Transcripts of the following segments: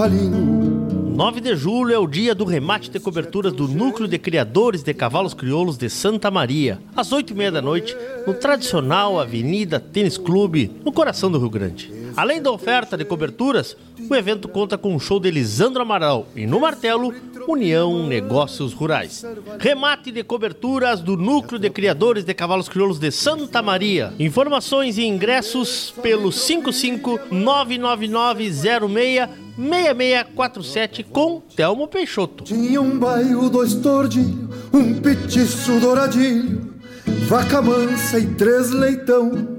Ervalinho 9 de julho é o dia do remate de coberturas do Núcleo de Criadores de Cavalos Crioulos de Santa Maria, às 8 e meia da noite, no tradicional Avenida Tênis Clube, no coração do Rio Grande. Além da oferta de coberturas, o evento conta com um show de Lisandro Amaral e no martelo, União Negócios Rurais. Remate de coberturas do Núcleo de Criadores de Cavalos Crioulos de Santa Maria. Informações e ingressos pelo 55 99906 6647 com Telmo Peixoto. Tinha um bairro, dois tordilhos, um petiço douradilho, vaca mansa e três leitão.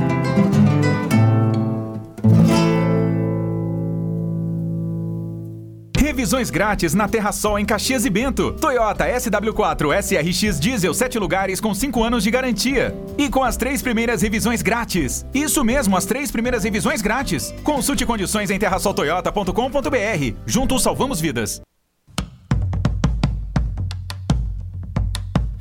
Revisões grátis na Terra Sol em Caxias e Bento. Toyota SW4 SRX Diesel 7 lugares com 5 anos de garantia. E com as três primeiras revisões grátis. Isso mesmo, as três primeiras revisões grátis. Consulte condições em terrasoltoyota.com.br. Juntos salvamos vidas.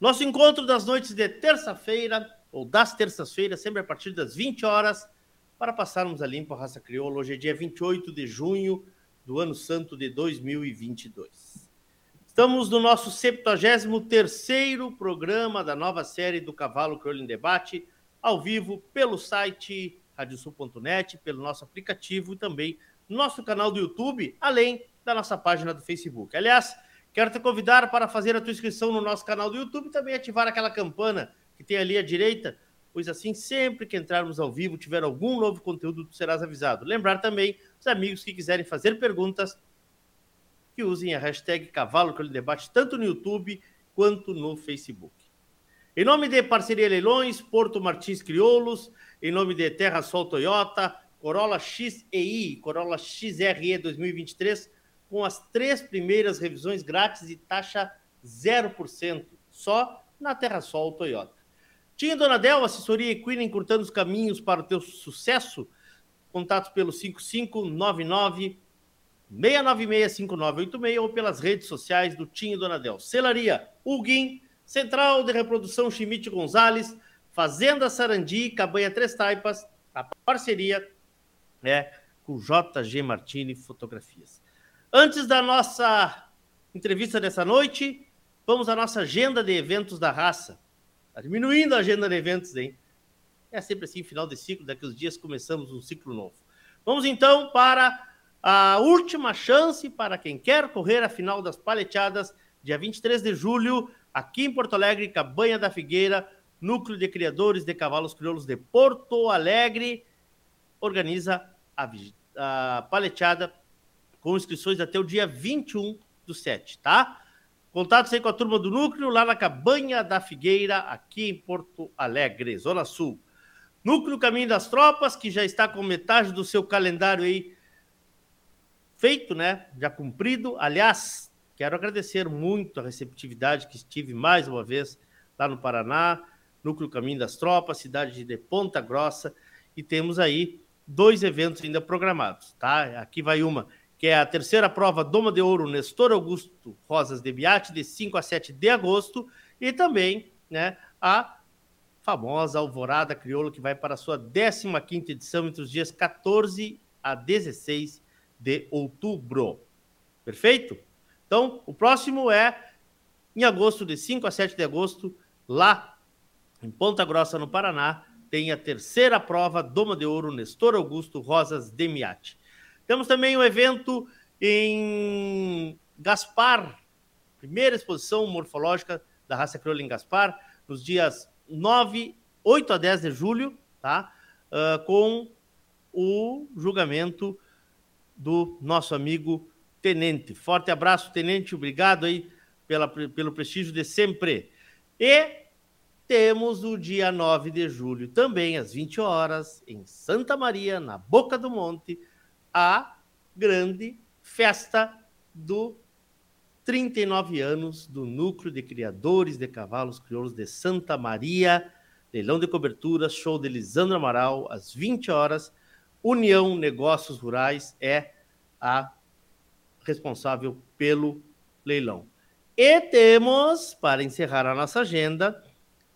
Nosso encontro das noites de terça-feira, ou das terças-feiras, sempre a partir das 20 horas, para passarmos a limpo a raça crioula. Hoje é dia 28 de junho do ano santo de 2022. Estamos no nosso 73º programa da nova série do Cavalo Crioulo em Debate, ao vivo pelo site radiosul.net, pelo nosso aplicativo e também nosso canal do YouTube, além da nossa página do Facebook. Aliás, quero te convidar para fazer a tua inscrição no nosso canal do YouTube e também ativar aquela campana que tem ali à direita, pois assim, sempre que entrarmos ao vivo, tiver algum novo conteúdo, tu serás avisado. Lembrar também os amigos que quiserem fazer perguntas, que usem a hashtag Cavalo que ele debate tanto no YouTube quanto no Facebook. Em nome de Parceria Leilões, Porto Martins Crioulos, em nome de Terra Sol Toyota, Corolla XEI, Corolla XRE 2023, com as três primeiras revisões grátis e taxa 0%, só na Terra Sol Toyota. Tinha Donadel, assessoria equina encurtando os caminhos para o teu sucesso. Contatos pelo 5599 6965986 ou pelas redes sociais do Tinho Donadel. Celaria Huguim, Central de Reprodução Chimite Gonzalez, Fazenda Sarandi, Cabanha Três Taipas, a parceria é com JG Martini Fotografias. Antes da nossa entrevista dessa noite, vamos à nossa agenda de eventos da raça. Está diminuindo a agenda de eventos, hein? É sempre assim, final de ciclo, daqui uns dias começamos um ciclo novo. Vamos então para a última chance para quem quer correr a final das paleteadas, dia 23 de julho, aqui em Porto Alegre, Cabanha da Figueira, Núcleo de Criadores de Cavalos Crioulos de Porto Alegre, organiza a, a paleteada com inscrições até o dia 21 do 7, tá? Contatos aí com a turma do Núcleo, lá na Cabanha da Figueira, aqui em Porto Alegre, Zona Sul. Núcleo Caminho das Tropas, que já está com metade do seu calendário aí feito, né? Já cumprido. Aliás, quero agradecer muito a receptividade que estive mais uma vez lá no Paraná, Núcleo Caminho das Tropas, cidade de Ponta Grossa, e temos aí dois eventos ainda programados, tá? Aqui vai uma, que é a terceira prova Doma de Ouro Nestor Augusto Rosas de Biate, de 5 a 7 de agosto, e também, né, a famosa Alvorada Crioula, que vai para a sua 15ª edição entre os dias 14 a 16 de outubro. Perfeito? Então, o próximo é em agosto, de 5 a 7 de agosto, lá em Ponta Grossa, no Paraná, tem a terceira prova Doma de Ouro Nestor Augusto Rosas Demiati. Temos também um evento em Gaspar, primeira exposição morfológica da raça crioula em Gaspar, nos dias 9, 8 a 10 de julho, tá? Uh, com o julgamento do nosso amigo Tenente. Forte abraço, Tenente, obrigado aí pela, pelo prestígio de sempre. E temos o dia 9 de julho, também às 20 horas, em Santa Maria, na Boca do Monte, a grande festa do 39 anos do Núcleo de Criadores de Cavalos Crioulos de Santa Maria, leilão de coberturas, show de Lisandro Amaral, às 20 horas, União Negócios Rurais é a responsável pelo leilão. E temos, para encerrar a nossa agenda,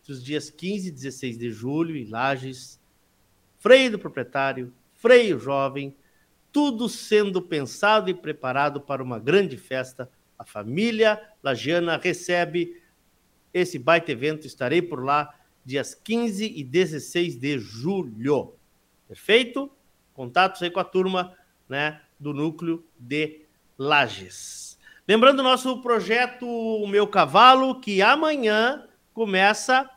os dias 15 e 16 de julho, em Lages, freio do proprietário, freio jovem, tudo sendo pensado e preparado para uma grande festa. A família lagiana recebe esse baita evento. Estarei por lá dias 15 e 16 de julho. Perfeito? contatos aí com a turma né, do núcleo de Lages. Lembrando o nosso projeto O Meu Cavalo, que amanhã começa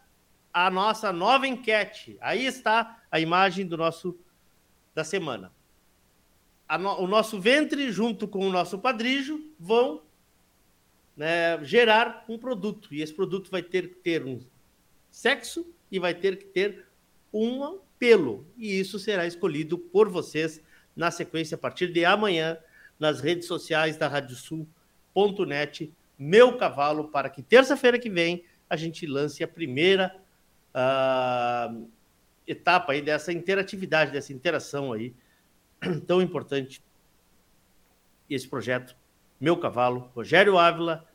a nossa nova enquete. Aí está a imagem do nosso da semana. No, o nosso ventre, junto com o nosso padrijo, vão né, gerar um produto. E esse produto vai ter que ter um sexo e vai ter que ter uma pelo. E isso será escolhido por vocês na sequência a partir de amanhã nas redes sociais da Radiosul.net, meu cavalo, para que terça-feira que vem a gente lance a primeira uh, etapa aí dessa interatividade, dessa interação aí tão importante. Esse projeto, Meu Cavalo, Rogério Ávila,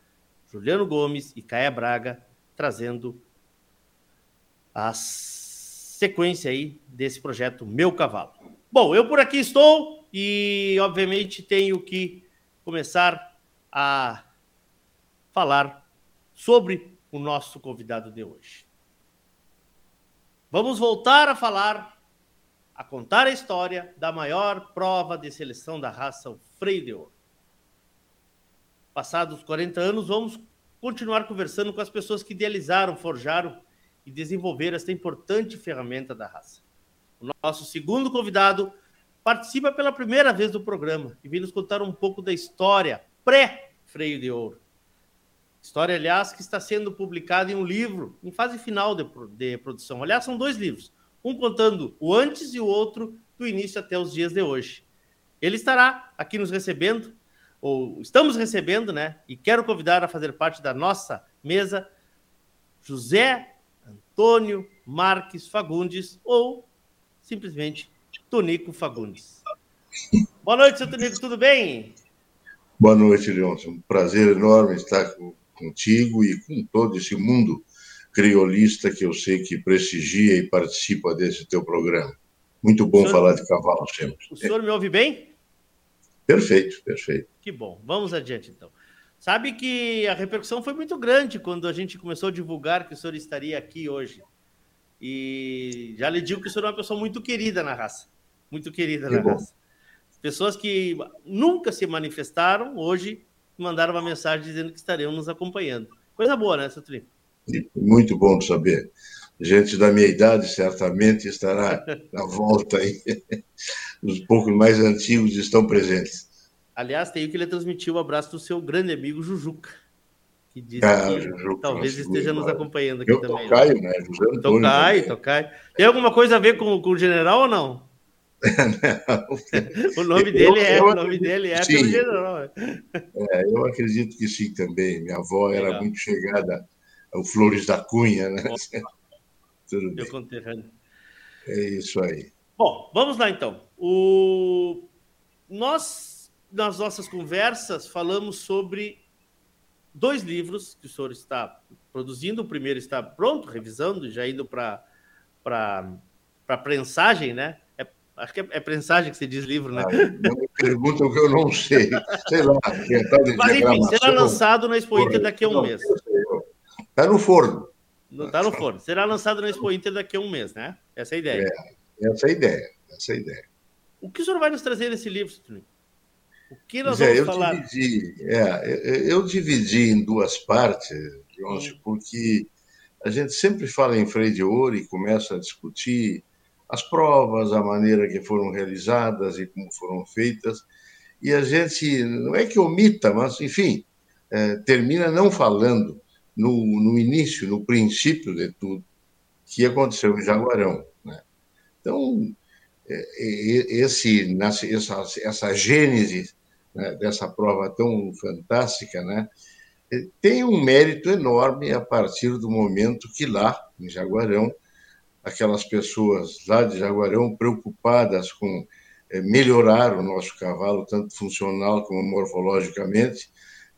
Juliano Gomes e Caia Braga, trazendo a sequência aí desse projeto Meu Cavalo. Bom, eu por aqui estou e, obviamente, tenho que começar a falar sobre o nosso convidado de hoje. Vamos voltar a falar, a contar a história da maior prova de seleção da raça, o Freio de Ouro. Passados 40 anos, vamos continuar conversando com as pessoas que idealizaram, forjaram e desenvolveram esta importante ferramenta da raça. O nosso segundo convidado participa pela primeira vez do programa e vem nos contar um pouco da história pré-freio de ouro. História, aliás, que está sendo publicada em um livro em fase final de, de produção. Aliás, são dois livros, um contando o antes e o outro do início até os dias de hoje. Ele estará aqui nos recebendo, ou estamos recebendo, né? E quero convidar a fazer parte da nossa mesa José Antônio Marques Fagundes, ou simplesmente Tonico Fagundes. Boa noite, seu Tonico, tudo bem? Boa noite, Leôncio. Um prazer enorme estar contigo e com todo esse mundo criolista que eu sei que prestigia e participa desse teu programa. Muito bom senhor, falar de cavalo sempre. O senhor me ouve bem? Perfeito, perfeito. Que bom. Vamos adiante, então. Sabe que a repercussão foi muito grande quando a gente começou a divulgar que o senhor estaria aqui hoje. E já lhe digo que o senhor é uma pessoa muito querida na raça. Muito querida que na bom. raça. Pessoas que nunca se manifestaram, hoje mandaram uma mensagem dizendo que estariam nos acompanhando. Coisa boa, né, seu Trico? Muito bom saber. Gente da minha idade certamente estará na volta aí. Os poucos mais antigos estão presentes. Aliás, tenho que lhe transmitir o abraço do seu grande amigo Jujuca que disse ah, que Jujuca, talvez esteja nos acompanhando aqui eu também. Tocaio, né? José Antônio tocaio, tocaio. Tem alguma coisa a ver com, com o general ou não? o nome dele eu, é, eu o nome dele é general. É, eu acredito que sim também. Minha avó era muito chegada ao Flores da Cunha, né? Tudo Meu conterrâneo. É isso aí. Bom, vamos lá então. O... Nós, nas nossas conversas, falamos sobre dois livros que o senhor está produzindo. O primeiro está pronto, revisando, já indo para a prensagem, né? É, acho que é, é, prensagem que se diz livro, né? Ah, não me perguntam que eu não sei. Sei lá. É Mas enfim, será lançado na Expo Inter daqui a um mês. Está no forno. Está no forno. Será lançado na Expo Inter daqui a um mês, né? Essa é a ideia. É, essa é a ideia. Essa é a ideia. O que o senhor vai nos trazer nesse livro, Citrino? O que nós vamos eu falar? Dividi, é, eu dividi em duas partes, João, porque a gente sempre fala em freio de ouro e começa a discutir as provas, a maneira que foram realizadas e como foram feitas, e a gente não é que omita, mas, enfim, é, termina não falando no, no início, no princípio de tudo, que aconteceu em Jaguarão. Né? Então, é, esse, essa, essa gênese né, dessa prova tão fantástica, né, tem um mérito enorme a partir do momento que lá, em Jaguarão, aquelas pessoas lá de Jaguarão preocupadas com é, melhorar o nosso cavalo, tanto funcional como morfologicamente,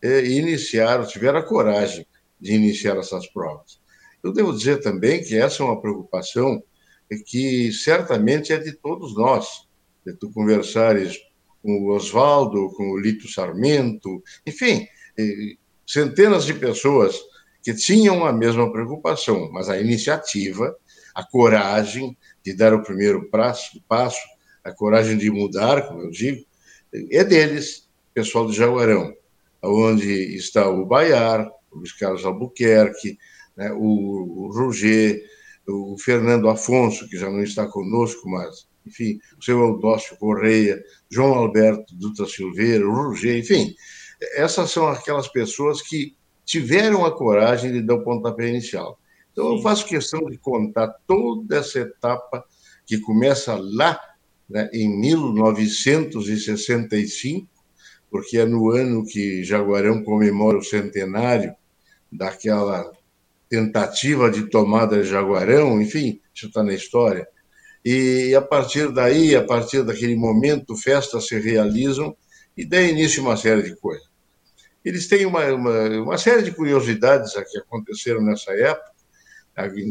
é, iniciaram, tiveram a coragem de iniciar essas provas. Eu devo dizer também que essa é uma preocupação que certamente é de todos nós. De tu conversares com o Oswaldo, com o Lito Sarmento, enfim, centenas de pessoas que tinham a mesma preocupação, mas a iniciativa, a coragem de dar o primeiro passo, passo a coragem de mudar, como eu digo, é deles, pessoal de Jaguarão, onde está o Baiar, o Luiz Carlos Albuquerque, né, o, o Roger, o Fernando Afonso, que já não está conosco, mas enfim, o seu Eudócio Correia, João Alberto Dutra Silveira, o Roger, enfim, essas são aquelas pessoas que tiveram a coragem de dar o pontapé inicial. Então, Sim. eu faço questão de contar toda essa etapa que começa lá, né, em 1965, porque é no ano que Jaguarão comemora o centenário daquela tentativa de tomada de Jaguarão, enfim, isso está na história. E a partir daí, a partir daquele momento, festas se realizam e dá início uma série de coisas. Eles têm uma, uma, uma série de curiosidades que aconteceram nessa época.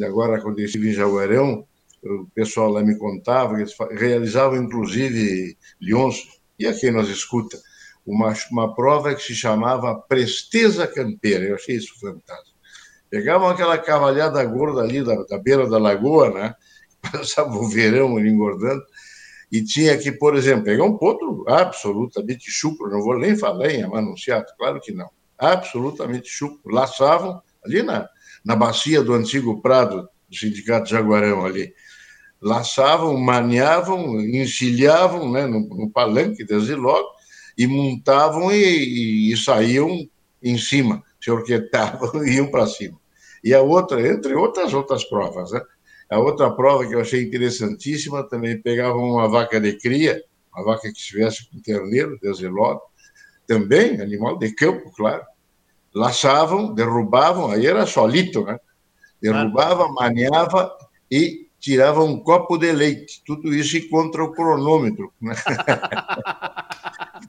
Agora, quando eu estive em Jaguarão, o pessoal lá me contava que eles realizavam, inclusive, Leonço, e a quem nos escuta, uma, uma prova que se chamava Presteza Campeira. Eu achei isso fantástico. Pegavam aquela cavalhada gorda ali da, da beira da lagoa, né? Passava o verão engordando, e tinha que, por exemplo, pegar um potro absolutamente chucro, não vou nem falar em amanunciado, claro que não, absolutamente chucro. Laçavam ali na, na bacia do antigo Prado, do Sindicato Jaguarão ali. Laçavam, maniavam, encilhavam né, no, no palanque, desde logo, e montavam e, e, e saíam em cima, se orquetavam e iam para cima. E a outra, entre outras outras provas, né? A outra prova que eu achei interessantíssima, também pegavam uma vaca de cria, uma vaca que estivesse com terneiro, desde logo, também animal de campo, claro. Laçavam, derrubavam, aí era solito, né? Derrubava, maniava e tirava um copo de leite. Tudo isso contra o cronômetro.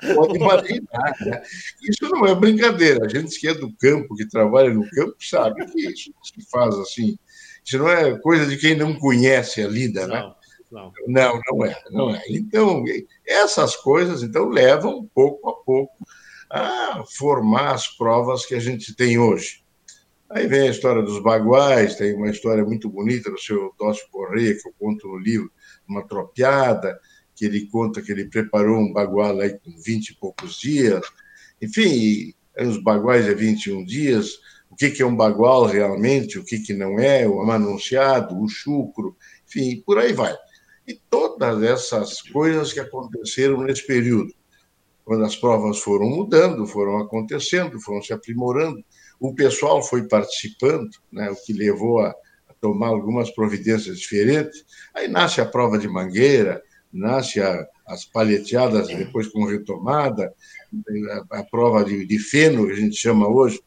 Né? Pode imaginar. Né? Isso não é brincadeira. A gente que é do campo, que trabalha no campo, sabe que isso se faz assim. Isso não é coisa de quem não conhece a lida, né? Não, não, não é, não é. Então, essas coisas então levam pouco a pouco a formar as provas que a gente tem hoje. Aí vem a história dos baguais, tem uma história muito bonita do seu Dócio Correia, que eu conto no livro, uma tropiada, que ele conta que ele preparou um bagual aí com 20 e poucos dias. Enfim, os baguais é 21 dias, o que, que é um bagual realmente, o que, que não é, o amanunciado, o chucro, enfim, por aí vai. E todas essas coisas que aconteceram nesse período, quando as provas foram mudando, foram acontecendo, foram se aprimorando, o pessoal foi participando, né, o que levou a, tomar algumas providências diferentes. Aí nasce a prova de mangueira, nasce a, as palheteadas depois com retomada, a, a prova de, de, feno, que a gente chama hoje,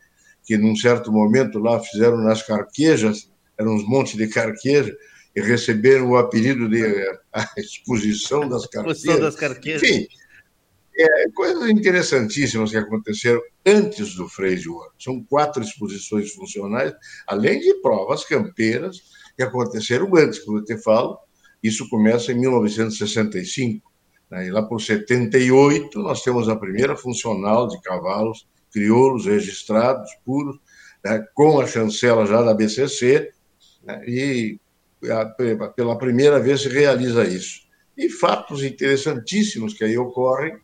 que num certo momento lá fizeram nas carquejas, eram uns montes de carqueja, e receberam o apelido de a exposição das carquejas. Exposição das carquejas. Enfim, é, coisas interessantíssimas que aconteceram antes do Freio de Ouro. São quatro exposições funcionais, além de provas campeiras que aconteceram antes, como eu te falo. Isso começa em 1965. Né? E lá por 78, nós temos a primeira funcional de cavalos crioulos registrados, puros, né? com a chancela já da BCC, né? e a, pela primeira vez se realiza isso. E fatos interessantíssimos que aí ocorrem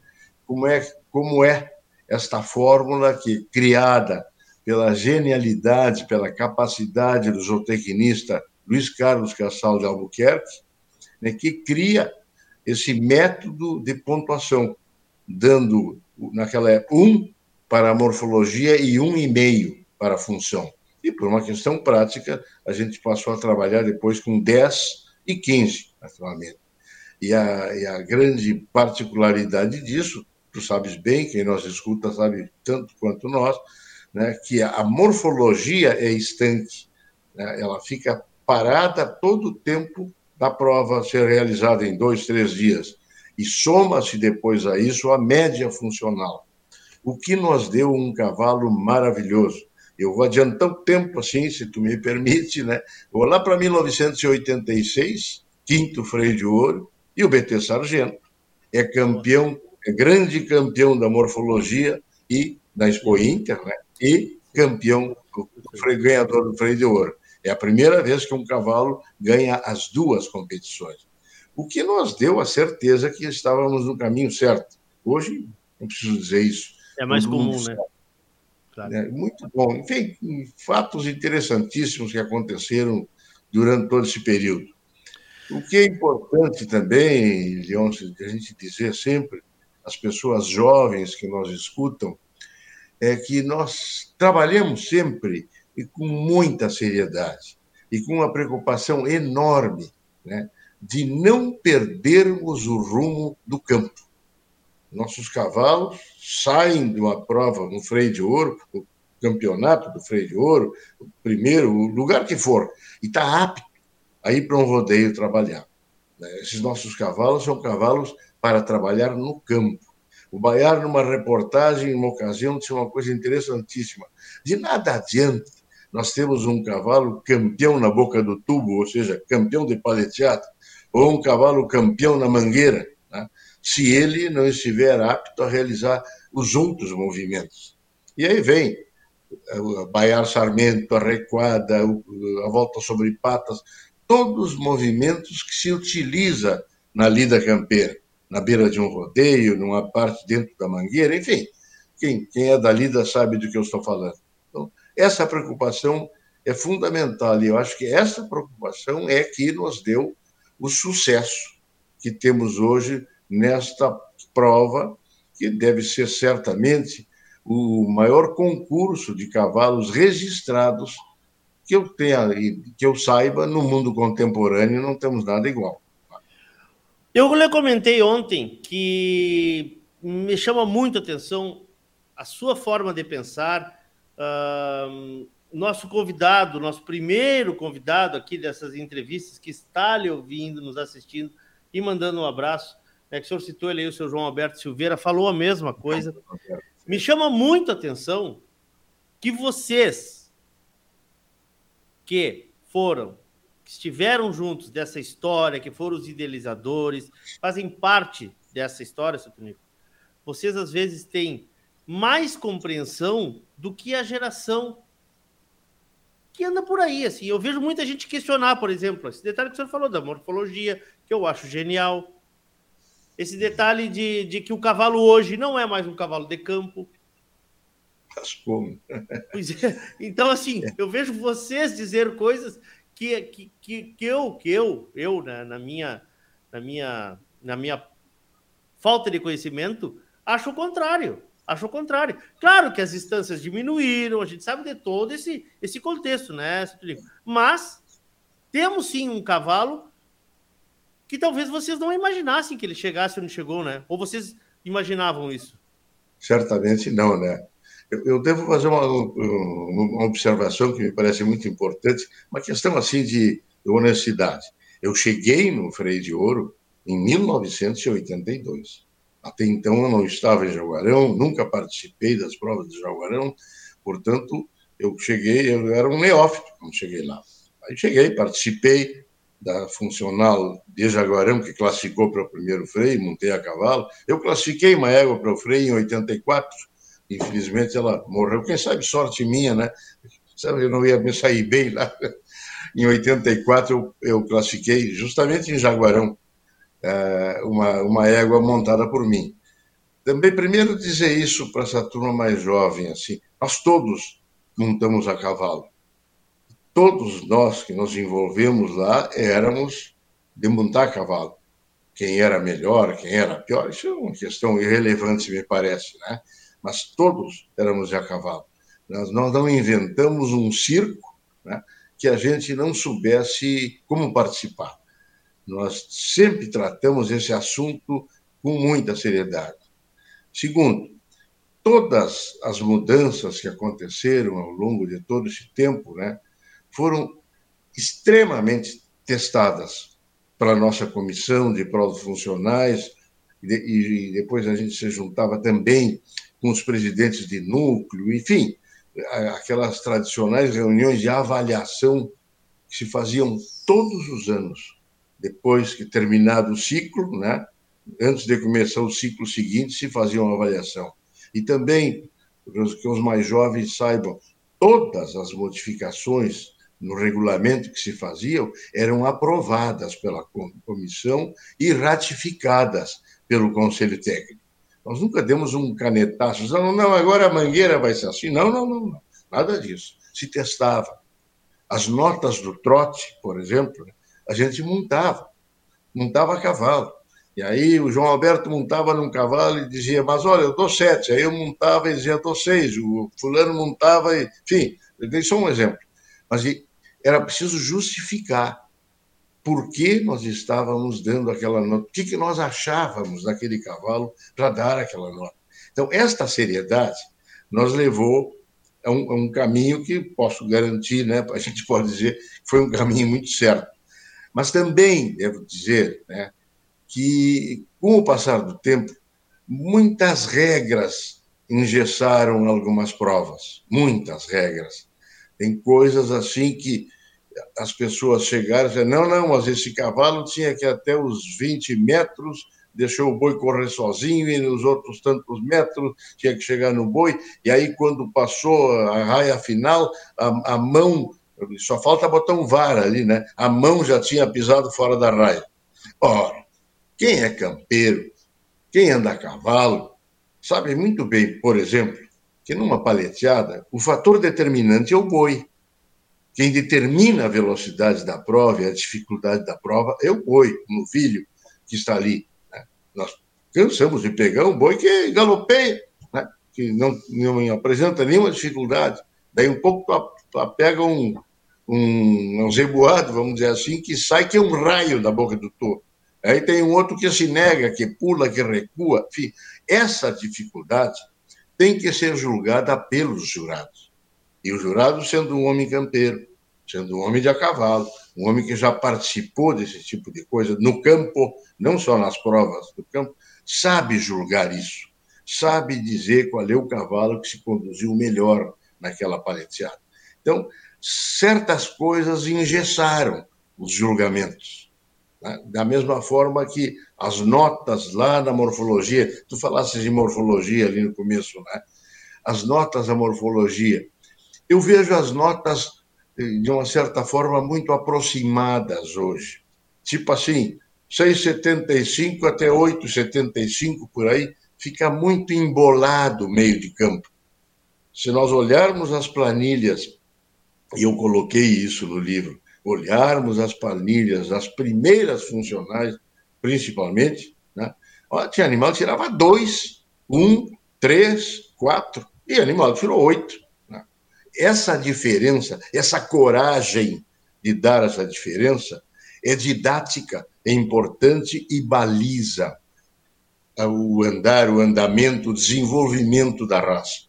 como é, como é esta fórmula que, criada pela genialidade, pela capacidade do zootecnista Luiz Carlos Cassal de Albuquerque, né, que cria esse método de pontuação, dando, naquela época, um para a morfologia e um e meio para a função. E por uma questão prática, a gente passou a trabalhar depois com 10 e 15, naturalmente. E a, e a grande particularidade disso tu sabes bem, quem nos escuta sabe tanto quanto nós, né, que a morfologia é estanque, né, ela fica parada todo o tempo da prova ser realizada em dois, três dias, e soma-se depois a isso a média funcional, o que nos deu um cavalo maravilhoso. Eu vou adiantar o tempo assim, se tu me permite, né? Vou lá para 1986, quinto freio de ouro, e o BT Sargento é campeão é grande campeão da morfologia e da Expo Inter, né? e campeão, ganhador do freio de ouro. É a primeira vez que um cavalo ganha as duas competições. O que nos deu a certeza que estávamos no caminho certo. Hoje, não preciso dizer isso. É mais comum, né? Claro. É, muito bom. Enfim, fatos interessantíssimos que aconteceram durante todo esse período. O que é importante também, Leôncio, a gente dizer sempre, as pessoas jovens que nos escutam, é que nós trabalhamos sempre e com muita seriedade e com uma preocupação enorme né, de não perdermos o rumo do campo. Nossos cavalos saem de uma prova, um freio de ouro, campeonato do freio de ouro, o primeiro, o lugar que for, e está apto a ir para um rodeio trabalhar. Né? Esses nossos cavalos são cavalos para trabalhar no campo. O Baiar, numa reportagem, numa ocasião, disse uma coisa interessantíssima. De nada adianta nós temos um cavalo campeão na boca do tubo, ou seja, campeão de paleteado, ou um cavalo campeão na mangueira, né? se ele não estiver apto a realizar os outros movimentos. E aí vem a Baiar Sarmento, a recuada, a volta sobre patas, todos os movimentos que se utiliza na lida campeira, na beira de um rodeio, numa parte dentro da mangueira, enfim. Quem, quem é da lida sabe do que eu estou falando. Essa preocupação é fundamental e eu acho que essa preocupação é que nos deu o sucesso que temos hoje nesta prova, que deve ser certamente o maior concurso de cavalos registrados que eu tenha que eu saiba no mundo contemporâneo não temos nada igual. Eu lhe comentei ontem que me chama muito atenção a sua forma de pensar. Uh, nosso convidado, nosso primeiro convidado aqui dessas entrevistas, que está lhe ouvindo, nos assistindo e mandando um abraço, é que o senhor citou ele aí, o seu João Alberto Silveira, falou a mesma coisa. Me chama muito a atenção que vocês que foram, que estiveram juntos dessa história, que foram os idealizadores, fazem parte dessa história, seu Tonico, vocês às vezes têm mais compreensão do que a geração que anda por aí, assim. Eu vejo muita gente questionar, por exemplo, esse detalhe que o senhor falou da morfologia, que eu acho genial. Esse detalhe de, de que o cavalo hoje não é mais um cavalo de campo. Mas como? Pois é. Então, assim, eu vejo vocês dizer coisas que, que, que, que eu, que eu, eu né, na, minha, na, minha, na minha falta de conhecimento, acho o contrário. Acho o contrário. Claro que as distâncias diminuíram, a gente sabe de todo esse, esse contexto, né, Mas temos sim um cavalo que talvez vocês não imaginassem que ele chegasse onde chegou, né? Ou vocês imaginavam isso? Certamente não, né? Eu, eu devo fazer uma, uma, observação que me parece muito importante, uma questão assim de honestidade. Eu cheguei no Freio de Ouro em 1982. Até então eu não estava em Jaguarão, nunca participei das provas de Jaguarão, portanto, eu cheguei, eu era um neófito quando cheguei lá. Aí cheguei, participei, da funcional de Jaguarão, que classificou para o primeiro freio, montei a cavalo. Eu classifiquei uma égua para o freio em 84, infelizmente ela morreu. Quem sabe sorte minha, né? Sabe, eu não ia me sair bem lá. Em 84 eu, eu classifiquei justamente em Jaguarão uma, uma égua montada por mim. Também, primeiro, dizer isso para essa turma mais jovem, assim, nós todos montamos a cavalo todos nós que nos envolvemos lá éramos de montar cavalo. Quem era melhor, quem era pior, isso é uma questão irrelevante, me parece, né? Mas todos éramos de a cavalo. Nós, nós não inventamos um circo né, que a gente não soubesse como participar. Nós sempre tratamos esse assunto com muita seriedade. Segundo, todas as mudanças que aconteceram ao longo de todo esse tempo, né, foram extremamente testadas pela nossa comissão de provas funcionais, e depois a gente se juntava também com os presidentes de núcleo, enfim, aquelas tradicionais reuniões de avaliação que se faziam todos os anos, depois que terminado o ciclo, né? antes de começar o ciclo seguinte, se fazia uma avaliação. E também, que os mais jovens saibam, todas as modificações no regulamento que se faziam eram aprovadas pela comissão e ratificadas pelo Conselho Técnico. Nós nunca demos um canetaço, não, não, agora a mangueira vai ser assim. Não, não, não, não. nada disso. Se testava. As notas do trote, por exemplo, a gente montava, montava a cavalo. E aí o João Alberto montava num cavalo e dizia, mas olha, eu dou sete. Aí eu montava e dizia, eu dou seis. O fulano montava, e... enfim, eu dei só um exemplo. Mas era preciso justificar por que nós estávamos dando aquela nota, o que, que nós achávamos daquele cavalo para dar aquela nota. Então, esta seriedade nos levou é um, é um caminho que posso garantir, né? A gente pode dizer foi um caminho muito certo. Mas também devo dizer, né, que com o passar do tempo, muitas regras engessaram algumas provas, muitas regras. Tem coisas assim que as pessoas chegaram e disseram, não, não, mas esse cavalo tinha que até os 20 metros deixou o boi correr sozinho e nos outros tantos metros tinha que chegar no boi. E aí, quando passou a raia final, a, a mão, só falta botar um VAR ali, né? A mão já tinha pisado fora da raia. Ora, quem é campeiro, quem anda a cavalo, sabe muito bem, por exemplo, que numa paleteada, o fator determinante é o boi. Quem determina a velocidade da prova e a dificuldade da prova é o boi, o novilho que está ali. Nós cansamos de pegar um boi que galopeia, né? que não, não apresenta nenhuma dificuldade. Daí um pouco pega um, um, zeboado, vamos dizer assim, que sai que é um raio da boca do touro. Aí tem um outro que se nega, que pula, que recua. Enfim, essa dificuldade tem que ser julgada pelos jurados. E o jurado sendo um homem campeiro, sendo um homem de a cavalo, um homem que já participou desse tipo de coisa no campo, não só nas provas do campo, sabe julgar isso, sabe dizer qual é o cavalo que se conduziu melhor naquela paleteada. Então, certas coisas engessaram os julgamentos. Né? Da mesma forma que as notas lá na morfologia, tu falasses de morfologia ali no começo, né? As notas da morfologia. Eu vejo as notas de uma certa forma, muito aproximadas hoje. Tipo assim, 6,75 até 8,75 por aí, fica muito embolado o meio de campo. Se nós olharmos as planilhas, e eu coloquei isso no livro, olharmos as planilhas das primeiras funcionais, principalmente, né? Ó, tinha animal que tirava dois, um, três, quatro, e animal tirou oito essa diferença, essa coragem de dar essa diferença é didática, é importante e baliza o andar, o andamento, o desenvolvimento da raça.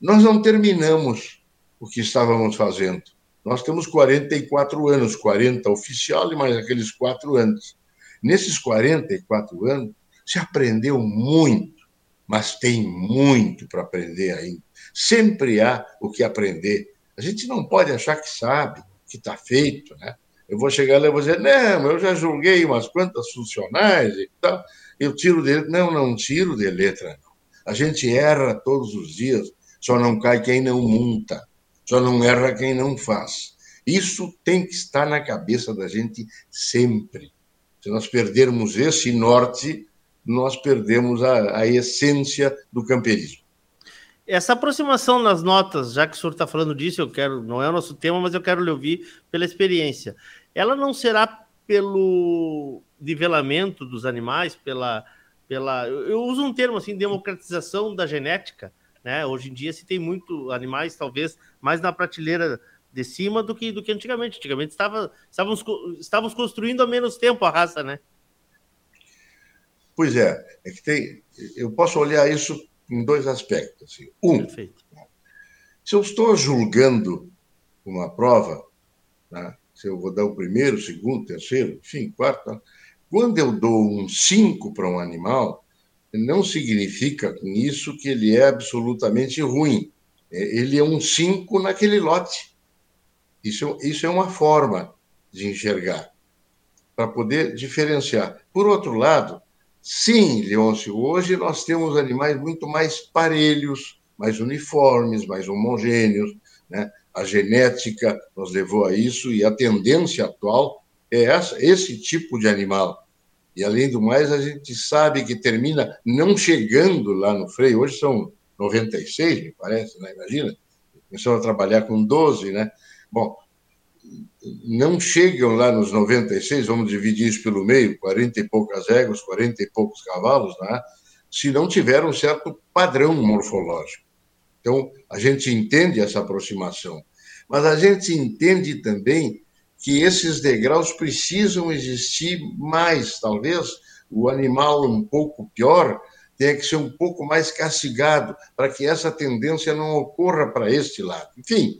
Nós não terminamos o que estávamos fazendo. Nós temos 44 anos, 40 oficial e mais aqueles quatro anos. Nesses 44 anos, se aprendeu muito, mas tem muito para aprender ainda. Sempre há o que aprender. A gente não pode achar que sabe, que está feito, né? Eu vou chegar lá e vou dizer, não, eu já julguei umas quantas funcionais e tal, eu tiro de letra. Não, não tiro de letra, não. A gente erra todos os dias, só não cai quem não monta, só não erra quem não faz. Isso tem que estar na cabeça da gente sempre. Se nós perdermos esse norte, nós perdemos a, a essência do camperismo. Essa aproximação nas notas, já que o senhor está falando disso, eu quero, não é o nosso tema, mas eu quero lhe ouvir pela experiência. Ela não será pelo nivelamento dos animais, pela, pela, eu uso um termo assim, democratização da genética, né? Hoje em dia se tem muito animais, talvez mais na prateleira de cima do que do que antigamente. Antigamente estava, estávamos, estávamos construindo há menos tempo a raça, né? Pois é, é que tem. Eu posso olhar isso em dois aspectos. Assim. Um, Perfeito. se eu estou julgando uma prova, né, se eu vou dar o primeiro, segundo, terceiro, enfim, quarto, quando eu dou um 5 para um animal, não significa com isso que ele é absolutamente ruim. É, ele é um 5 naquele lote. Isso, isso é uma forma de enxergar, para poder diferenciar. Por outro lado, Sim, Leôncio, hoje nós temos animais muito mais parelhos, mais uniformes, mais homogêneos. Né? A genética nos levou a isso e a tendência atual é essa, esse tipo de animal. E, além do mais, a gente sabe que termina não chegando lá no freio. Hoje são 96, me parece, né? imagina. Começamos a trabalhar com 12, né? Bom, não chegam lá nos 96, vamos dividir isso pelo meio, 40 e poucas éguas, 40 e poucos cavalos, né? se não tiver um certo padrão morfológico. Então, a gente entende essa aproximação, mas a gente entende também que esses degraus precisam existir mais. Talvez o animal um pouco pior tenha que ser um pouco mais castigado para que essa tendência não ocorra para este lado. Enfim,